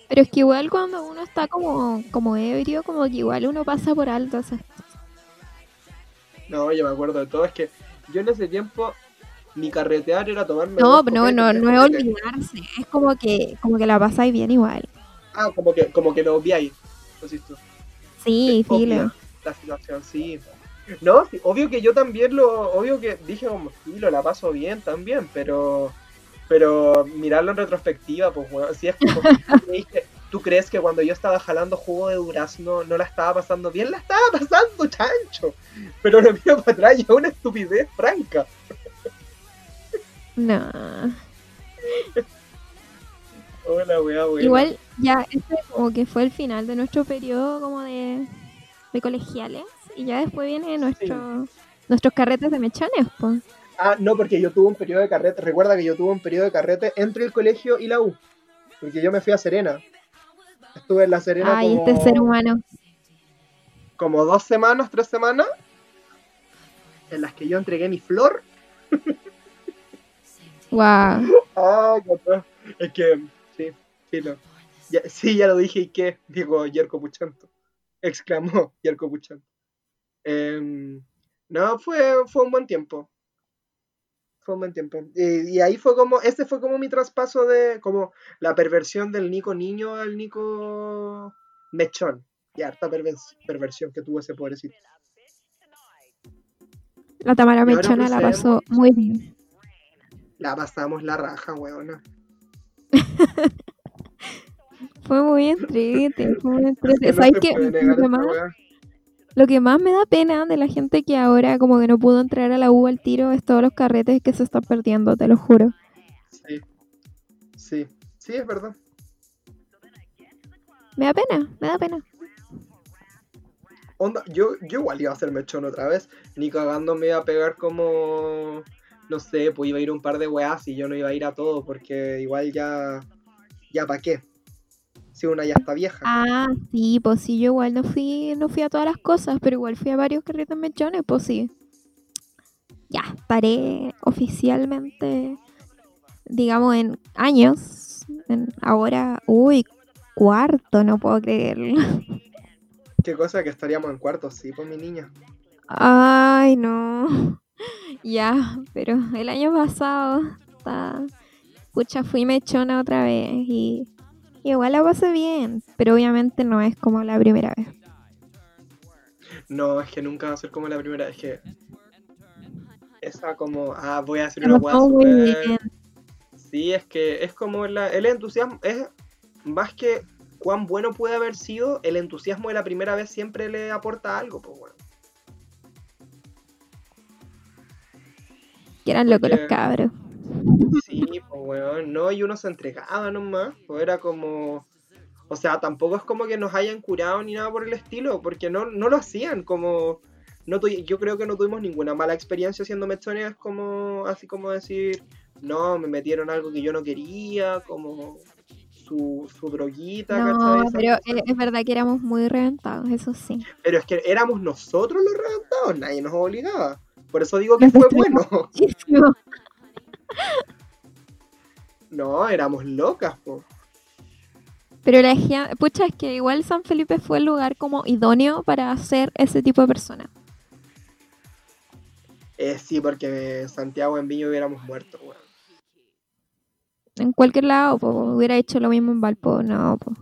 Pero es que igual cuando uno está como, como ebrio, como que igual uno pasa por alto esas No, yo me acuerdo de todo. Es que yo en ese tiempo, mi carretear era tomarme. No, no, no, no es olvidarse. Es como que, como que la pasáis bien igual. Ah, como que, como que lo obviáis. Sí, filo. La situación, sí. No, sí, obvio que yo también lo. Obvio que dije como, filo, la paso bien también, pero. Pero mirarlo en retrospectiva, pues, bueno, si es como. me dije, ¿Tú crees que cuando yo estaba jalando jugo de durazno no la estaba pasando bien? La estaba pasando, chancho. Pero lo miro para atrás y es una estupidez franca. No. Hola, weá, weá. Igual ya este como que fue el final de nuestro periodo como de, de colegiales. Y ya después viene nuestro, nuestros carretes de mechones, pues. Ah, no, porque yo tuve un periodo de carrete. Recuerda que yo tuve un periodo de carrete entre el colegio y la U. Porque yo me fui a Serena. Estuve en la Serena Ay, como, este ser humano. como dos semanas, tres semanas. En las que yo entregué mi flor. Wow. Ah, qué atroz. Es que, sí, sí, no. Ya, sí, ya lo dije, ¿y qué? Digo, Yerko Puchanto. Exclamó <laughs> Yerko Puchanto. Em, no, fue, fue un buen tiempo. Fue un buen tiempo. Y, y ahí fue como, ese fue como mi traspaso de, como la perversión del Nico niño al Nico mechón. Y harta pervers- perversión que tuvo ese pobrecito. La Tamara Mechona la procedemos- pasó muy bien. La pasamos la raja, weona. <laughs> Fue muy entrete, <laughs> fue muy ¿Sabes qué? Lo que más- me da pena de la gente que ahora como que no pudo entrar a la U al tiro es todos los carretes que se están perdiendo, te lo juro. Sí. Sí, sí, es verdad. Me da pena, me da pena. Onda, yo, yo igual iba a hacer mechón otra vez. Ni cagando me iba a pegar como. No sé, pues iba a ir un par de weas y yo no iba a ir a todo porque igual ya. Ya pa' qué. Si una ya está vieja. Ah, sí, pues sí, yo igual no fui, no fui a todas las cosas, pero igual fui a varios carretes mechones, pues sí. Ya, estaré oficialmente, digamos, en años. En ahora, uy, cuarto, no puedo creerlo. Qué cosa que estaríamos en cuarto, sí, pues mi niña. Ay, no. <laughs> Ya, pero el año pasado, está... pucha, fui mechona otra vez y igual la pasé bien, pero obviamente no es como la primera vez. No, es que nunca va a ser como la primera. Es que. Esa como. Ah, voy a hacer una muy super. Sí, es que es como la- el entusiasmo. Es más que cuán bueno puede haber sido, el entusiasmo de la primera vez siempre le aporta algo, pues bueno. Que eran locos los cabros. Sí, pues weón, no, y uno se entregaba nomás, pues era como, o sea, tampoco es como que nos hayan curado ni nada por el estilo, porque no, no lo hacían, como, no tu- yo creo que no tuvimos ninguna mala experiencia haciendo mechones, como, así como decir, no, me metieron algo que yo no quería, como su, su droguita, No, pero es verdad que éramos muy reventados, eso sí. Pero es que éramos nosotros los reventados, nadie nos obligaba. Por eso digo que fue bueno. Muchísimo. <laughs> No, éramos locas, po. Pero la pucha, es que igual San Felipe fue el lugar como idóneo para hacer ese tipo de persona. Eh, sí, porque Santiago en Viño hubiéramos muerto, weón. En cualquier lado, po, hubiera hecho lo mismo en Valpo, no, po.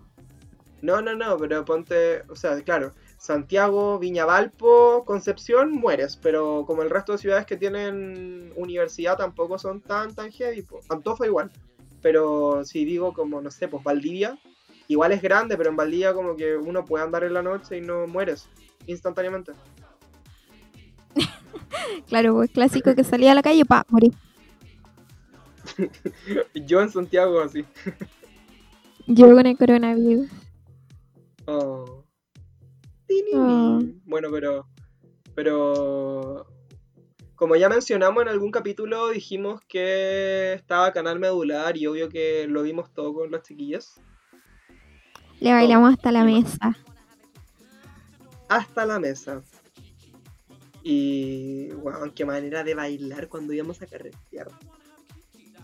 No, no, no, pero ponte, o sea, claro, Santiago, Viña Valpo, Concepción, mueres, pero como el resto de ciudades que tienen universidad tampoco son tan, tan heavy, po. Antofa igual, pero si digo como, no sé, pues Valdivia, igual es grande, pero en Valdivia como que uno puede andar en la noche y no mueres instantáneamente. <laughs> Claro, pues clásico que salía a la calle, pa, morir. <laughs> Yo en Santiago así. Yo con el coronavirus. Oh. Oh. ni. Bueno, pero. Pero. Como ya mencionamos en algún capítulo, dijimos que estaba Canal Medular y obvio que lo vimos todo con las chiquillas. Le bailamos hasta la mesa. Hasta la mesa. Y. Wow, qué manera de bailar cuando íbamos a carretear.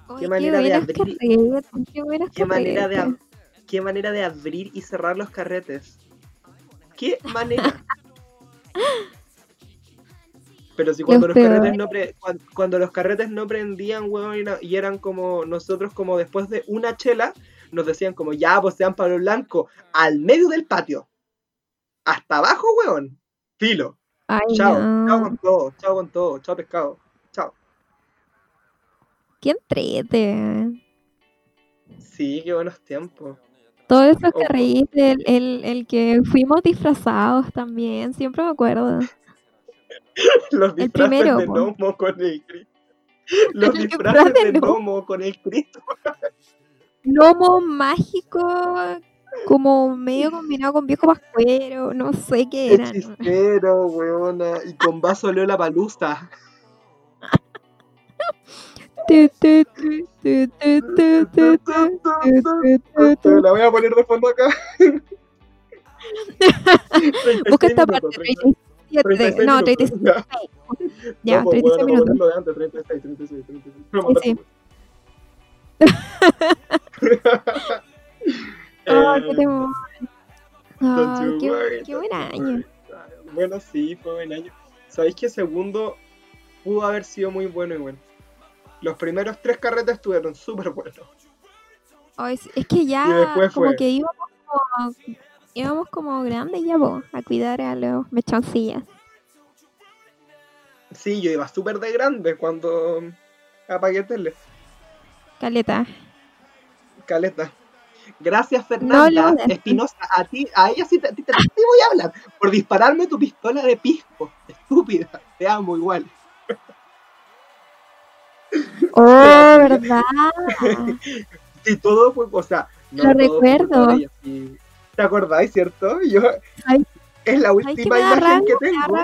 Oye, manera de abrir- qué Qué manera de, qué manera de abrir y cerrar los carretes. Qué manera. Pero si cuando Los los, carretes no pre- cuan- cuando, los carretes no prendían, weón, y era- y eran como nosotros como después de una chela, nos decían como ya, pues sean Pablo Blanco, al medio del patio. Hasta abajo, weón. Filo. Ay, Chao. no. Chao con todo. Chao con todo. Chao pescado. Chao. Qué entrete. Sí, qué buenos tiempos. Todos esos que Oh. reíste, el, el, el que fuimos disfrazados también, siempre me acuerdo. <laughs> Los El primero, de po. gnomo <laughs> con el Cristo. <laughs> Los disfraces de gnomo con el Cristo. Gnomo mágico, como medio combinado con viejo pascuero, no sé qué eran. Hechicero, weona. Y con vaso leo la palusa. La voy a poner de fondo acá. <laughs> Busca esta 36 parte, minutos, 37, 36 no, minutos. 36, Ya. ya, No, pues, 36 weona, minutos. de antes, 36, 36, 36. No, Sí, sí. Ah, <laughs> <laughs> qué temor. You qué, worry, qué buen año. Bueno, sí, fue buen año. ¿Sabéis que segundo pudo haber sido muy bueno igual? Los primeros tres carretes estuvieron súper buenos. Es que ya como fue. que íbamos como, íbamos como grandes ya vos, a cuidar a los mechoncillas. Sí, yo iba súper de grande cuando apagué tele. Caleta. Caleta. Gracias, Fernanda Espinosa. A ti, a ella sí te, a ti te- te voy a hablar. Por dispararme tu pistola de pisco. Estúpida. Te amo igual. Oh, ¿verdad? Sí, todo fue, o sea, no Lo recuerdo. ¿Te acordáis, cierto? Yo, Ay, es la última me da imagen que tengo.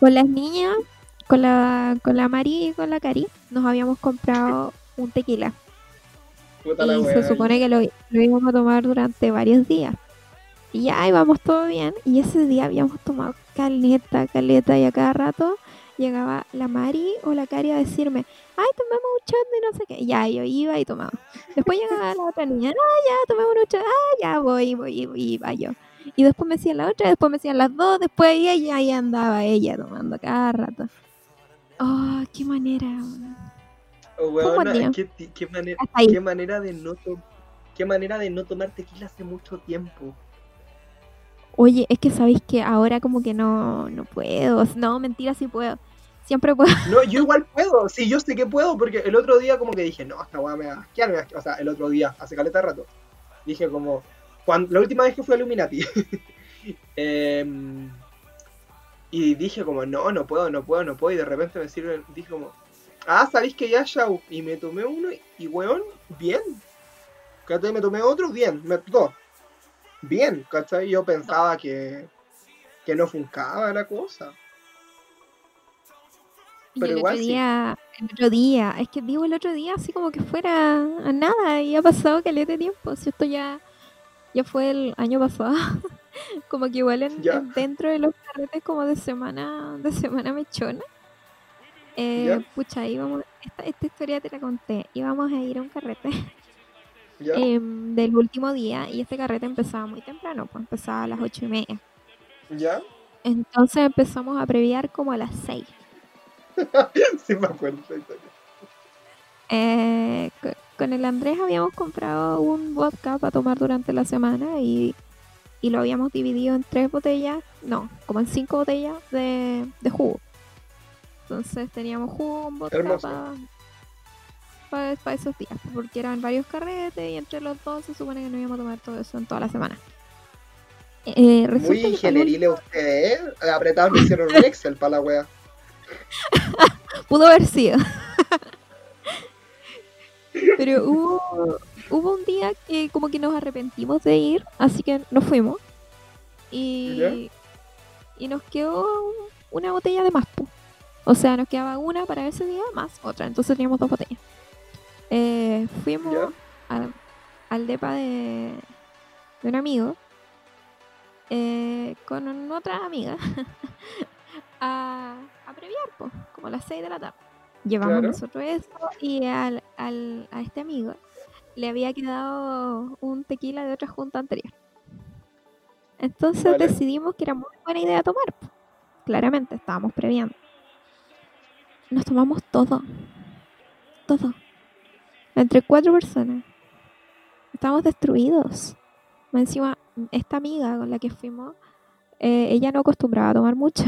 Con las niñas, con la, con la Mari y con la Cari, nos habíamos comprado un tequila. Puta Y se supone que lo, lo íbamos a tomar durante varios días. Y ya íbamos todo bien. Y ese día habíamos tomado caleta, caleta. Y a cada rato llegaba la Mari o la Cari a decirme, ay, tomemos un shot de no sé qué. Ya, yo iba y tomaba. Después llegaba la otra niña, ah, ya, tomemos un shot. Ah, ya, voy, voy, voy, iba yo. Y después me decían la otra, después me decían las dos, después ella y ahí andaba ella tomando cada rato. Oh, qué manera. Oh, Fue un buen weona, día. qué, qué manera, qué manera de no qué manera de no tomar tequila hace mucho tiempo. Oye, es que sabéis que ahora como que no, no puedo. No, mentira, sí puedo. Siempre puedo. No, yo igual puedo, sí, yo sé que puedo, porque el otro día como que dije, no, esta weá me va a asquear, me va a asquear. O sea, el otro día, hace caleta rato. Dije como, cuando, la última vez que fui a Illuminati. <laughs> Em, y dije como, no, no puedo, no puedo, no puedo. Y de repente me sirven, dije como, ah, ¿sabéis que ya, Shao? Y me tomé uno y, weón, bien. ¿Cachai? Me tomé otro, bien, me dos. Bien, ¿cachai? Yo pensaba que, que no funcaba la cosa. Y Pero el igual otro sí. día, el otro día, es que digo el otro día así como que fuera a nada y ha pasado caleta de tiempo. Si esto ya, ya fue el año pasado. <laughs> como que igual en, dentro de los carretes como de semana, de semana mechona. Eh, pucha, íbamos, esta, esta historia te la conté. Íbamos a ir a un carrete <laughs> em, del último día y este carrete empezaba muy temprano, pues empezaba a las ocho y media. ¿Ya? Entonces empezamos a previar como a las 6. <laughs> Sí, me acuerdo. Eh, co- con el Andrés habíamos comprado un vodka para tomar durante la semana y, y lo habíamos dividido en tres botellas, no, como en cinco botellas de, de jugo. Entonces teníamos jugo con vodka para esos días, porque eran varios carretes y entre los dos se supone que no íbamos a tomar todo eso en toda la semana. Eh, Muy que para el ingenierile usted, ¿eh? Apretados me hicieron un Excel para la wea. <laughs> Pudo haber sido. <laughs> Pero hubo, hubo un día que como que nos arrepentimos de ir, así que nos fuimos. Y, ¿Ya? y nos quedó una botella de más. O sea, nos quedaba una para ese día más otra. Entonces teníamos dos botellas. Eh, fuimos ¿Ya? al, al depa de, de un amigo eh, con otra amiga <laughs> a, a previar, po, como a las 6 de la tarde. Llevamos Claro. nosotros eso y al, al- a este amigo le había quedado un tequila de otra junta anterior. Entonces Vale. decidimos que era muy buena idea tomar. po. Claramente, estábamos previando. Nos tomamos todo. Todo. Entre cuatro personas. Estábamos destruidos. Encima, esta amiga con la que fuimos, eh, ella no acostumbraba a tomar mucho.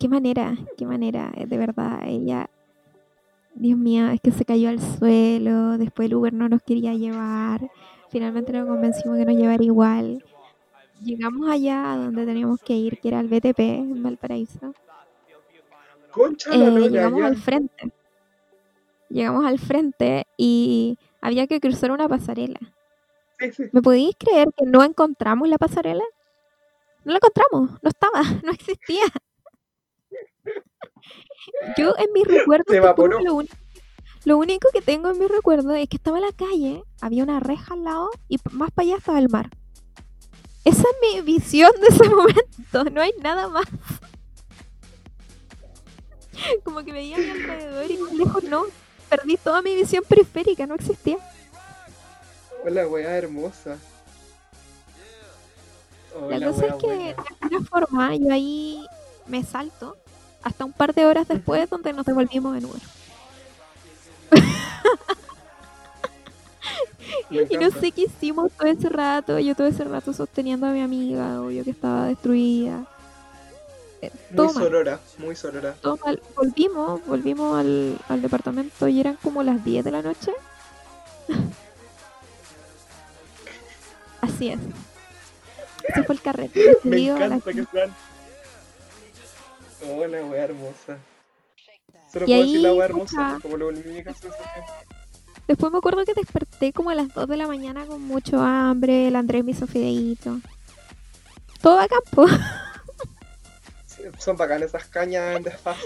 Qué manera, qué manera, eh, de verdad, ella, Dios mío, es que se cayó al suelo, después el Uber no nos quería llevar, finalmente nos convencimos que nos llevara igual. Llegamos allá a donde teníamos que ir, que era el BTP en Valparaíso. Concha Eh, la llegamos ya. al frente. Llegamos al frente y había que cruzar una pasarela. Sí, sí. ¿Me podéis creer que no encontramos la pasarela? No la encontramos, no estaba, <laughs> no existía. Yo en mis recuerdos, lo, uni- lo único que tengo en mis recuerdos es que estaba en la calle, había una reja al lado y más para allá estaba el mar. Esa es mi visión de ese <laughs> momento, no hay nada más. <laughs> Como que veía a mi alrededor y más lejos no. Perdí toda mi visión periférica, no existía. Hola, wea hermosa. La cosa es que de alguna forma yo ahí me salto hasta un par de horas después donde nos devolvimos en Uber. <laughs> Y no sé qué hicimos todo ese rato. Yo todo ese rato sosteniendo a mi amiga, obvio que estaba destruida. Eh, Muy sorora, muy sorora. todo mal. Volvimos, volvimos al, al departamento y eran como las 10 de la noche. <laughs> Así es. Ese fue el carrete. <laughs> Me a encanta que sean. Hola, wea hermosa. Solo Y puedo decir la wea hermosa, como lo única sensación. Después me acuerdo que desperté como a las 2 de la mañana con mucho hambre. El Andrés me hizo fideíto. Todo a campo. Sí, Son bacanas esas cañas en desfaz.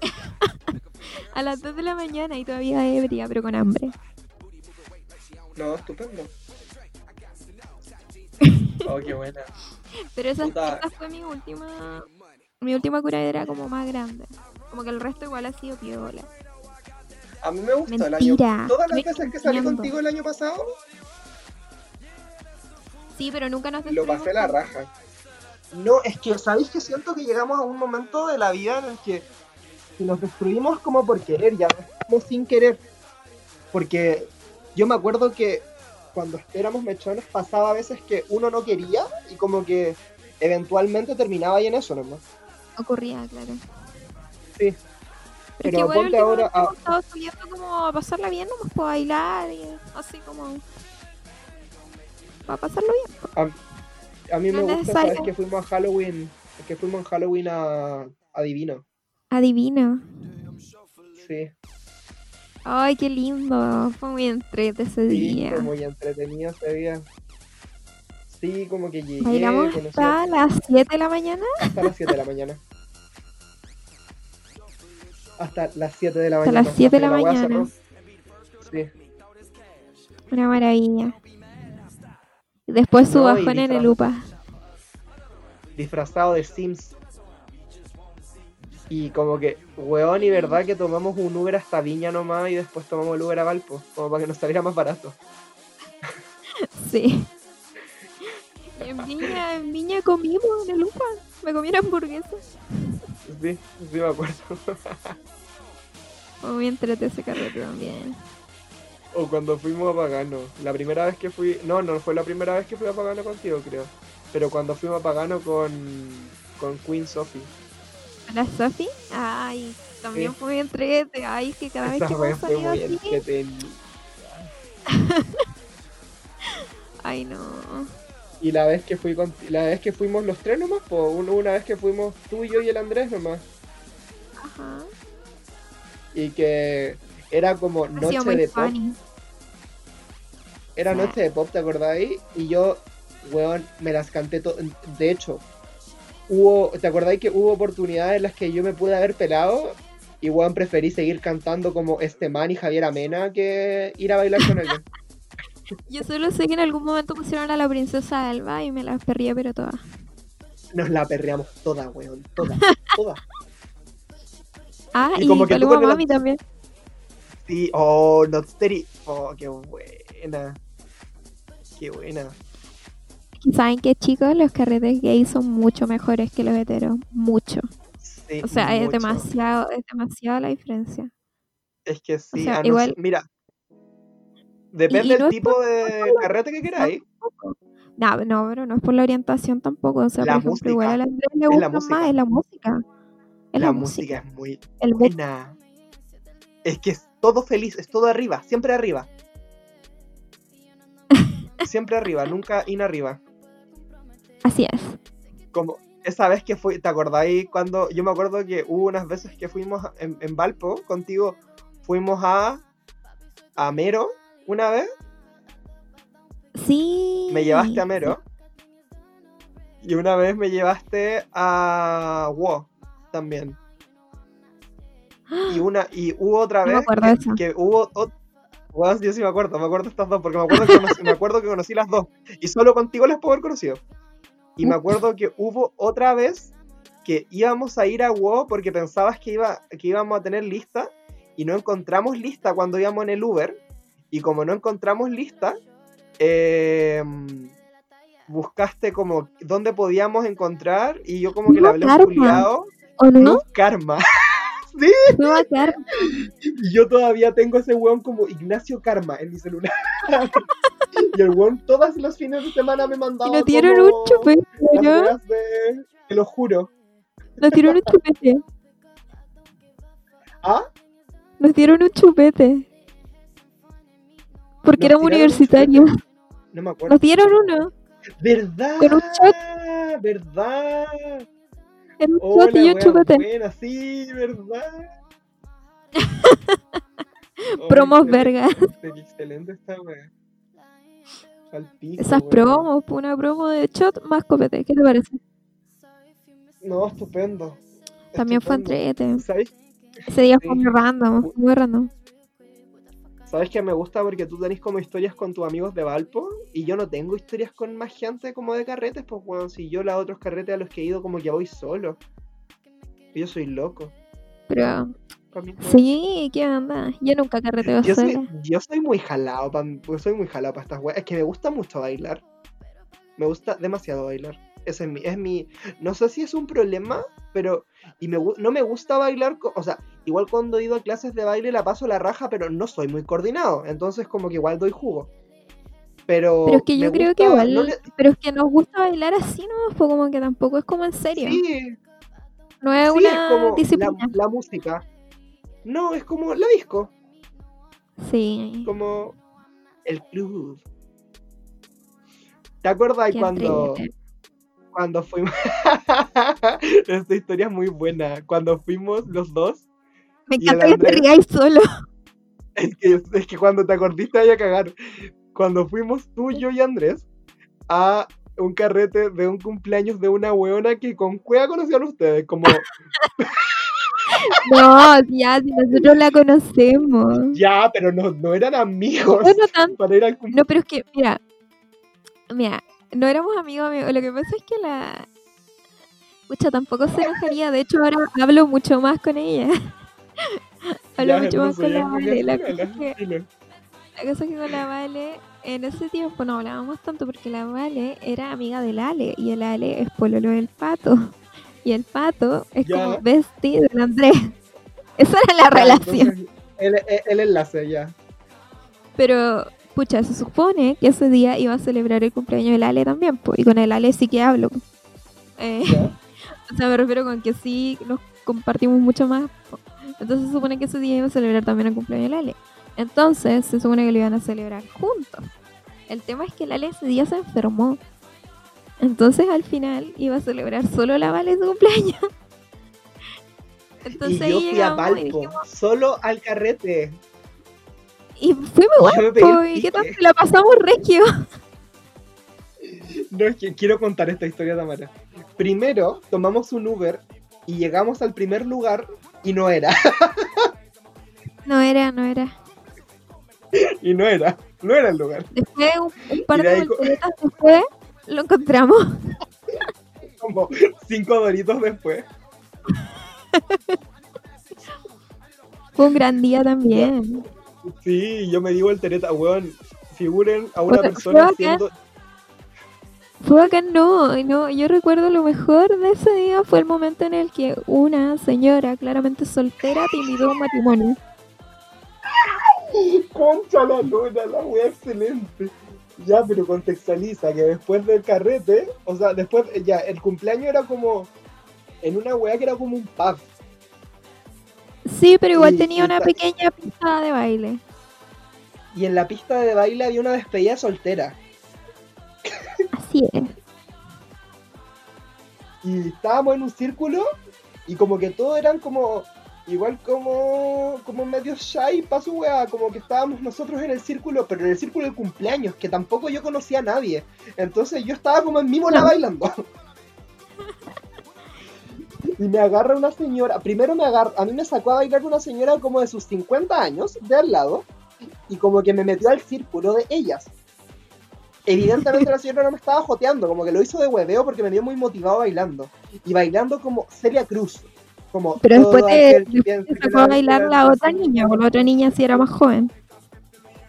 <laughs> A las 2 de la mañana y todavía ebria, pero con hambre. No, estupendo. <laughs> Oh, qué buena. Pero esa, fue mi última. Mi última curadera como más grande. Como que el resto igual ha sido piola. A mí me gustó el Mentira, año. Todas las estoy veces que salí contigo el año pasado, Sí, pero nunca nos lo pasé la raja. No, es que, ¿sabéis que siento que llegamos a un momento de la vida en el que si nos destruimos como por querer, ya no sin querer? Porque yo me acuerdo que cuando éramos mechones pasaba a veces que uno no quería y como que eventualmente terminaba ahí en eso nomás. Ocurría, claro. Sí. Pero, Pero ponte ahora a- hemos estado saliendo como a pasarla bien, nomás para bailar y así como. Para pasarlo bien. A mí me No es gusta, ¿sabes? Que fuimos a Halloween, que fuimos en Halloween a, a Divino. Adivina. Sí, Ay, qué lindo. Fue muy entrete ese sí, día. fue muy entretenido ese día. Sí, como que llegué, Bailamos hasta las 7 de la mañana. hasta las 7 de la mañana. Hasta las 7 de la Hasta mañana. las 7 de la mañana. Sí, Una maravilla. Después su No, bajón en el UPA. disfrazado de Sims. Y como que, weón, y verdad que tomamos un Uber hasta Viña nomás y después tomamos el Uber a Valpo, como para que nos saliera más barato. <laughs> Sí. Y en Viña, en Viña comimos en el UPA. Me comí una hamburguesa. Sí, sí me acuerdo. Muy entrete ese carrete también. O cuando fuimos a Pagano. La primera vez que fui. No, no fue la primera vez que fui a Pagano contigo, creo. Pero cuando fuimos a Pagano con. con Queen Sophie. ¿La Sophie? Ay, también Sí. fue entrete. Ay, que cada vez Esa que hemos salido así. <laughs> Ay, no. Y la vez que fui con, la vez que fuimos los tres nomás, po, un- una vez que fuimos tú y yo y el Andrés nomás. Ajá. Y que era como Ha noche de pop. Era noche de pop, ¿te acordáis? Y yo, weón, me las canté todo. De hecho, hubo, ¿te acordáis que hubo oportunidades en las que yo me pude haber pelado? Y weón, preferí seguir cantando como este man y Javier Amena que ir a bailar con alguien. <laughs> Yo solo sé que en algún momento pusieron a la princesa Alba y me la perría, pero toda. Nos la perreamos toda, weón, toda, <laughs> toda. Ah, Y y, como que tú Mami también. Sí, oh, Not Steady. Oh, qué buena. Qué buena. ¿Saben qué, chicos? Los carretes gays son mucho mejores que los heteros. Mucho. Sí, O sea, es demasiado, es demasiado la diferencia. Es que sí, sea, a no igual- ser- mira. Depende del no tipo de carrete que queráis. No, no, pero no es por la orientación tampoco. O sea, La por ejemplo, música. igual al Andrés le gusta más, es la música. Es La la, música es muy El buena. Es que es todo feliz, es todo arriba, siempre arriba. <laughs> Siempre arriba, nunca in arriba. Así es. Como esa vez que fui, ¿te acordáis cuando? Yo me acuerdo que hubo unas veces que fuimos en, en Valpo contigo, fuimos a, a Mero una vez, Sí. me llevaste a Mero. Y una vez me llevaste a Wo también. Y una y hubo otra No me vez acuerdo de que, hubo yo sí me acuerdo, me acuerdo estas dos, porque me acuerdo, que conocí, me acuerdo que conocí las dos. Y solo contigo las puedo haber conocido. Y me acuerdo que hubo otra vez que íbamos a ir a WoW porque pensabas que, iba, que íbamos a tener lista y no encontramos lista cuando íbamos en el Uber. Y como no encontramos lista, eh, buscaste como dónde podíamos encontrar y yo como que le No, hablé Karma. culiao. ¿O no? No, karma. <laughs> Fue bacán. Y yo todavía tengo ese weón como Ignacio Karma en mi celular. <laughs> y el weón todas los fines de semana me mandaba. Y nos dieron un chupete, las ¿no? de- Te lo juro. Nos dieron un chupete. ¿Ah? Nos dieron un chupete. Porque éramos un universitarios. chupete. No me acuerdo. Nos dieron uno. ¿Verdad? con un shot. ¿Verdad? Era un Hola, shot y un chupete. buena, sí, ¿verdad? Oh, <laughs> Promos verga. Excelente esta wea. Esas wea. promos, una promo de shot más copete. ¿Qué te parece? No, estupendo. También fue entrete. ¿Sabes? Ese día Sí. fue muy random, muy random. ¿Sabes que me gusta porque tú tenés como historias con tus amigos de Valpo y yo no tengo historias con más gente como de carretes, pues bueno, si yo los otros carretes a los que he ido como que voy solo. Yo soy loco. Pero sí, ¿qué onda? Yo nunca carreteo Yo sola. soy, yo soy muy jalado, pa- pues soy muy jalado para estas weas. Es que me gusta mucho bailar. Me gusta demasiado bailar. Ese es mi, es mi, no sé si es un problema, pero y me, no me gusta bailar, o sea, igual cuando he ido a clases de baile la paso la raja, pero no soy muy coordinado, entonces como que igual doy jugo. Pero, Pero es que yo creo que igual, no le- pero es que nos gusta bailar así, ¿no? Pues como que tampoco es como en serio. sí, no es sí, una es como la, disciplina. la música. No, es como la disco, Sí. como el club. ¿Te acuerdas Qué cuando, cuando fuimos? <laughs> Esta historia es muy buena. Cuando fuimos los dos, Me encanta que te Andrés- solo. es que, es que cuando te acordiste vaya a cagar. Cuando fuimos tú, yo y Andrés a un carrete de un cumpleaños de una weona que con cueva conocían ustedes, como <laughs> <laughs> No, ya, si nosotros la conocemos. ya, pero no, no eran amigos No, no tanto. para ir al cumpleaños. No, pero es que, mira, mira, no éramos amigos, amigos. Lo que pasa es que la. Pucha, tampoco se enojaría. De hecho, ahora hablo mucho más con ella. <laughs> hablo mucho más con la Vale. La cosa, es que, la cosa es que con la Vale, en ese tiempo no hablábamos tanto porque la Vale era amiga del Ale y el Ale es pololo del pato. Y el pato es Ya. como bestie del Andrés. <laughs> Esa era la relación. el, el- el enlace ya. Pero, pucha, se supone que ese día iba a celebrar el cumpleaños del Ale también, pues, y con el Ale sí que hablo. Eh, <laughs> o sea, me refiero con que sí nos compartimos mucho más. po. Entonces se supone que ese día iba a celebrar también el cumpleaños del Ale. Entonces se supone que lo iban a celebrar juntos. El tema es que el Ale ese día se enfermó. Entonces al final iba a celebrar solo la Vale su cumpleaños. <laughs> Entonces y yo fui a dijimos- solo al carrete. Y fuimos guapo, y qué tal la pasamos regio. <laughs> No, es que quiero contar esta historia, Tamara. Primero, tomamos un Uber y llegamos al primer lugar y no era. <laughs> No era, no era. y no era. No era el lugar. Después, un, un par de volteretas después, lo encontramos. <laughs> Como cinco doritos después. Fue un gran día también. Sí, yo me di voltereta, weón. Figuren a una persona haciendo. Fue acá no, no, yo recuerdo lo mejor de ese día fue el momento en el que una señora claramente soltera te invitó a un matrimonio. Concha la luna, la wea excelente. Ya, pero contextualiza que después del carrete, o sea, después, ya, el cumpleaños era como en una wea que era como un pub. Sí, pero igual Y- tenía una pequeña pista de baile. Y en la pista de baile había una despedida soltera. Así es. Y estábamos en un círculo y como que todos eran como, igual como, como medio shy pa' su wea, como que estábamos nosotros en el círculo, pero en el círculo de cumpleaños, que tampoco yo conocía a nadie. Entonces yo estaba como en mi bola <laughs> bailando. Y me agarra una señora, primero me agarra, a mí me sacó a bailar una señora como de sus 50 años, de al lado, y como que me metió al círculo de ellas. Evidentemente <laughs> la señora no me estaba joteando, como que lo hizo de hueveo porque me vio muy motivado bailando. Y bailando como Celia Cruz. Como Pero después todo aquel que sacó a bailar la otra niña, porque la otra niña sí era más joven.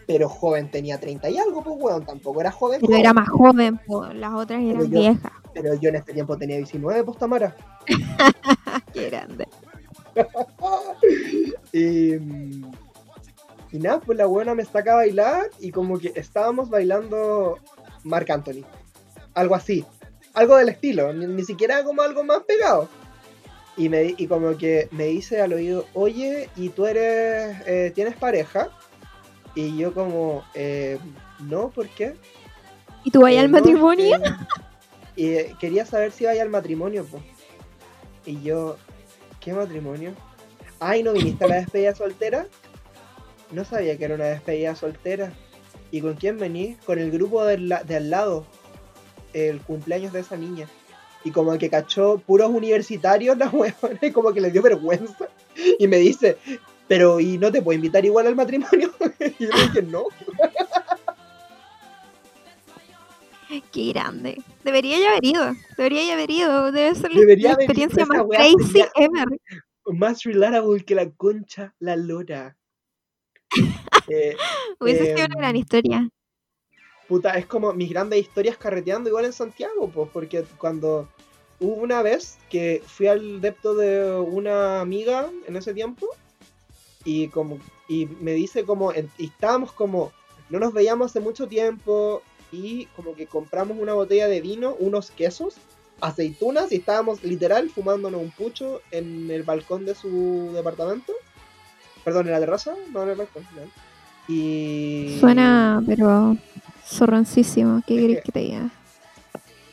Pero joven tenía 30 y algo, pues weón, tampoco era joven. Pero joven. era más joven, po, las otras Pero eran yo- viejas. Pero yo en este tiempo tenía 19, pues Tamara. <laughs> Qué grande. <laughs> Y, y nada, pues la buena me saca a bailar y como que estábamos bailando Marc Anthony. Algo así. Algo del estilo, ni, ni siquiera como algo más pegado. Y, me, y como que me dice al oído, oye, ¿y tú eres, eh, tienes pareja? Y yo como, eh, no, ¿por qué? ¿Y tú vayas Eh, al no, matrimonio? que- y eh, quería saber si vaya al matrimonio, po. Y yo, ¿qué matrimonio? Ay, ¿no viniste a la despedida soltera? No sabía que era una despedida soltera. ¿Y con quién venís? Con el grupo de, la- de al lado. El cumpleaños de esa niña. Y como que cachó puros universitarios <laughs> la huevona y como que le dio vergüenza. Y me dice, pero ¿y no te puedo invitar igual al matrimonio? <laughs> y yo le dije, no. <laughs> Qué grande. Debería haber ido. Debería haber ido. Debe ser la- Debería la haber experiencia más crazy ever. más relatable que la concha, la lora. Eh, Hubiese sido una gran Em, historia. Puta, es como mis grandes historias carreteando igual en Santiago, pues, porque cuando hubo una vez que fui al depto de una amiga en ese tiempo y como y me dice como y estábamos como no nos veíamos hace mucho tiempo y como que compramos una botella de vino, unos quesos, aceitunas y estábamos literal fumándonos un pucho en el balcón de su departamento. Perdón, en la terraza, no en el balcón. ya. Y Suena, pero zorroncísimo. ¿Qué querés que- te diga?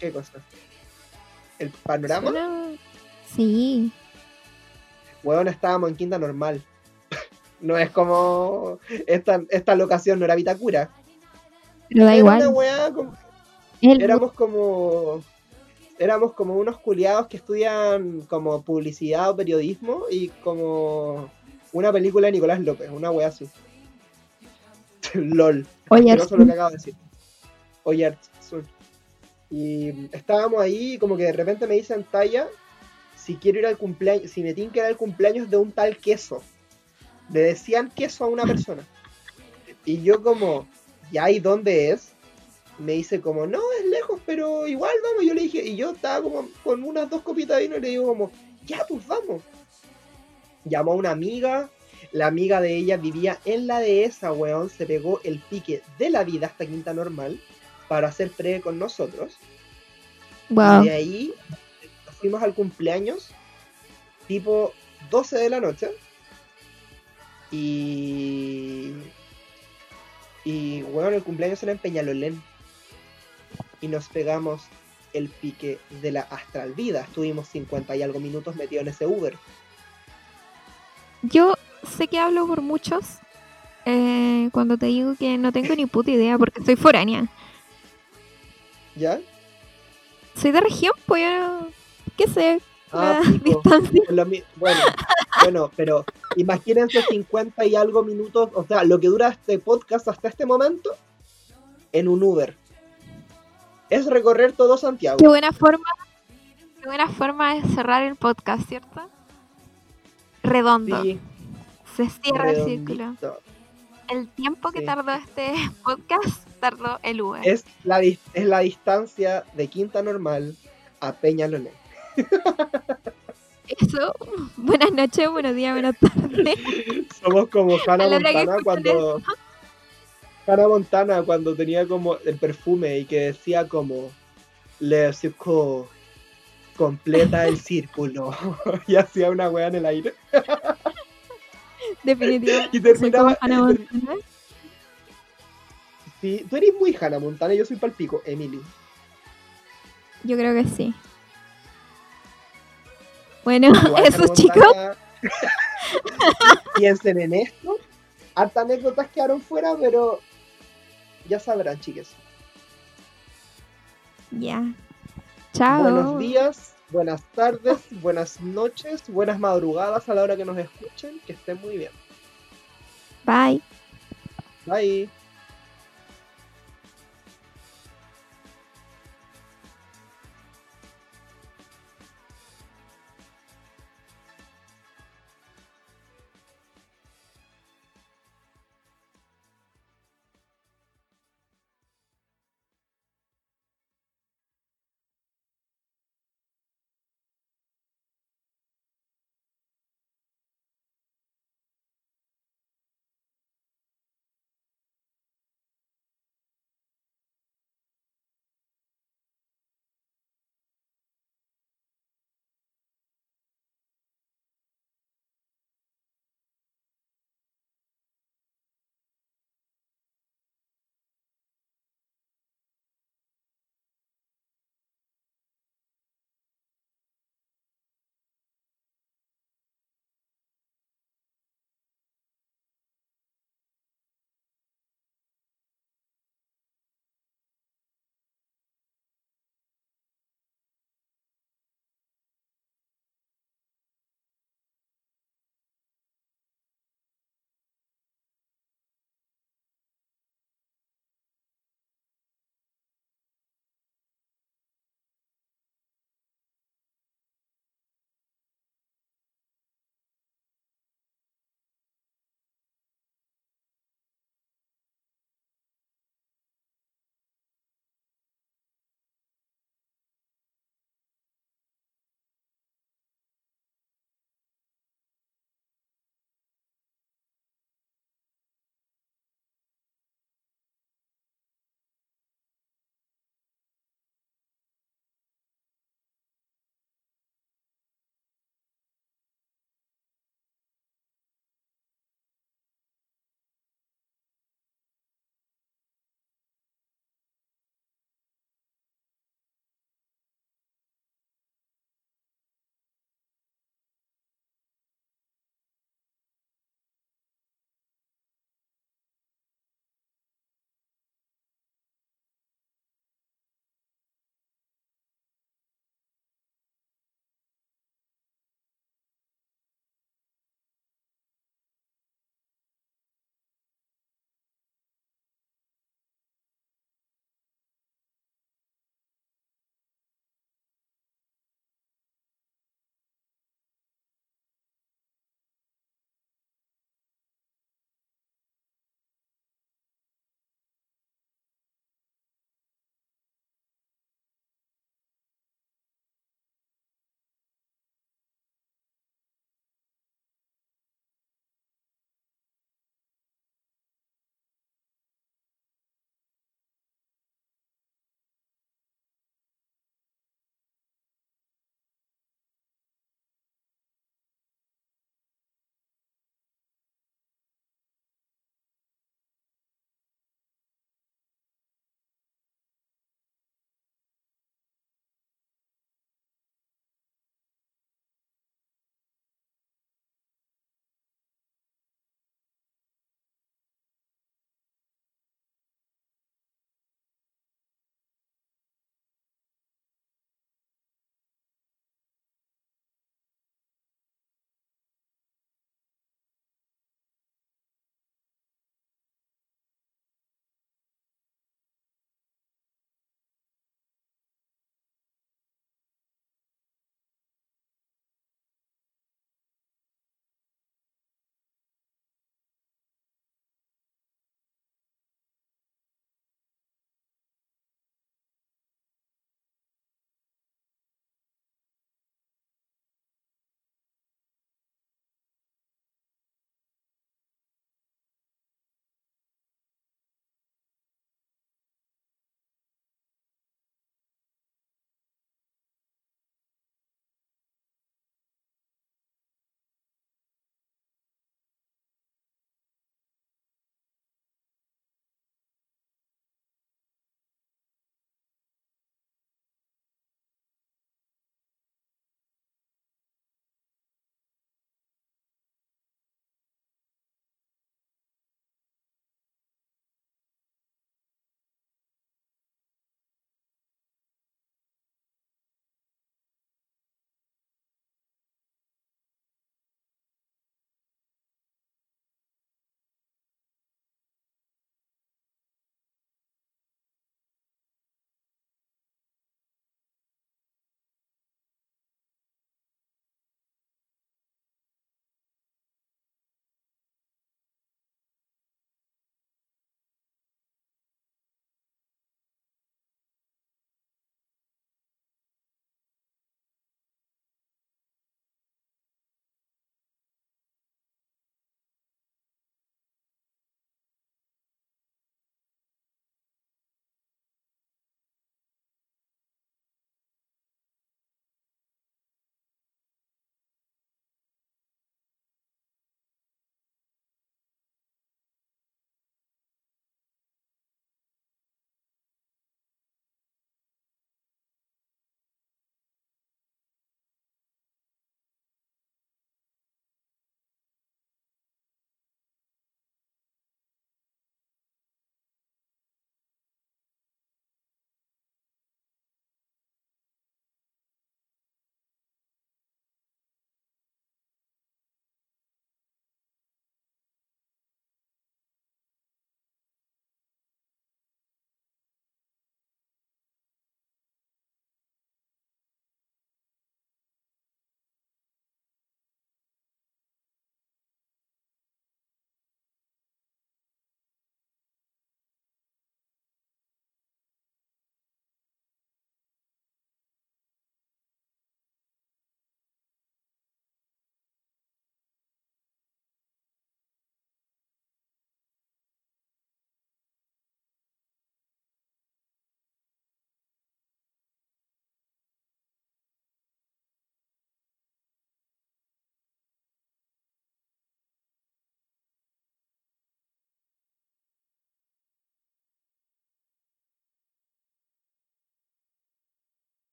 ¿Qué cosa? ¿El panorama? Sí. Weón, estábamos en quinta normal. <laughs> no es como. Esta, esta locación no era Vitacura. Pero da Era igual. una weá como- El- Éramos como. Éramos como unos culiados que estudian como publicidad o periodismo y como una película de Nicolás López, una weá así. <laughs> LOL. Oye, lo que acabo de decir. Oye. Y estábamos ahí y como que de repente me dicen talla si quiero ir al cumpleaños, si me tienen que ir al cumpleaños de un tal queso. Le decían queso a una <clears throat> persona. Y yo como, ¿ya y dónde es? Me dice como, no, es lejos, pero igual vamos. Yo le dije, y yo estaba como con unas dos copitas de vino y le digo como, ya, pues vamos. Llamó a una amiga, La amiga de ella vivía en la dehesa, weón. Se pegó el pique de la vida hasta Quinta Normal para hacer pre con nosotros. Wow. Y de ahí fuimos al cumpleaños, tipo 12 de la noche. Y. Y, weón, el cumpleaños era en Peñalolén. Y nos pegamos el pique de la astral vida. Estuvimos 50 y algo minutos metidos en ese Uber. Yo sé que hablo por muchos eh, cuando te digo que no tengo ni puta idea porque soy foránea. ¿Ya? Soy de región, pues yo, ¿qué sé? Ah, pico. bueno, bueno, pero imagínense 50 y algo minutos, o sea, lo que dura este podcast hasta este momento en un Uber. Es recorrer todo Santiago. Qué buena forma, qué buena forma de cerrar el podcast, ¿cierto? Redondo. Sí, Se cierra el círculo. El tiempo que Sí. tardó este <laughs> podcast, tardó el Uber. Es la, es la distancia de Quinta Normal a Peñalolén. <laughs> Eso, buenas noches, buenos días, buenas tardes. <laughs> Somos como Hannah Montana cuando. Hannah Montana cuando tenía como el perfume y que decía como. Le suco completa el círculo. y hacía una wea en el aire. Definitivamente. Y terminaba- soy como. Sí, tú eres muy Hannah Montana y yo soy palpico, Emily. Yo creo que sí. Bueno, Igual eso <laughs> Hannah chicos. <laughs> Piensen en esto. Hartas anécdotas quedaron fuera, pero ya sabrán, chiques. Ya. Chao. Buenos días, buenas tardes, buenas noches, buenas madrugadas a la hora que nos escuchen. Que estén muy bien. Bye. Bye.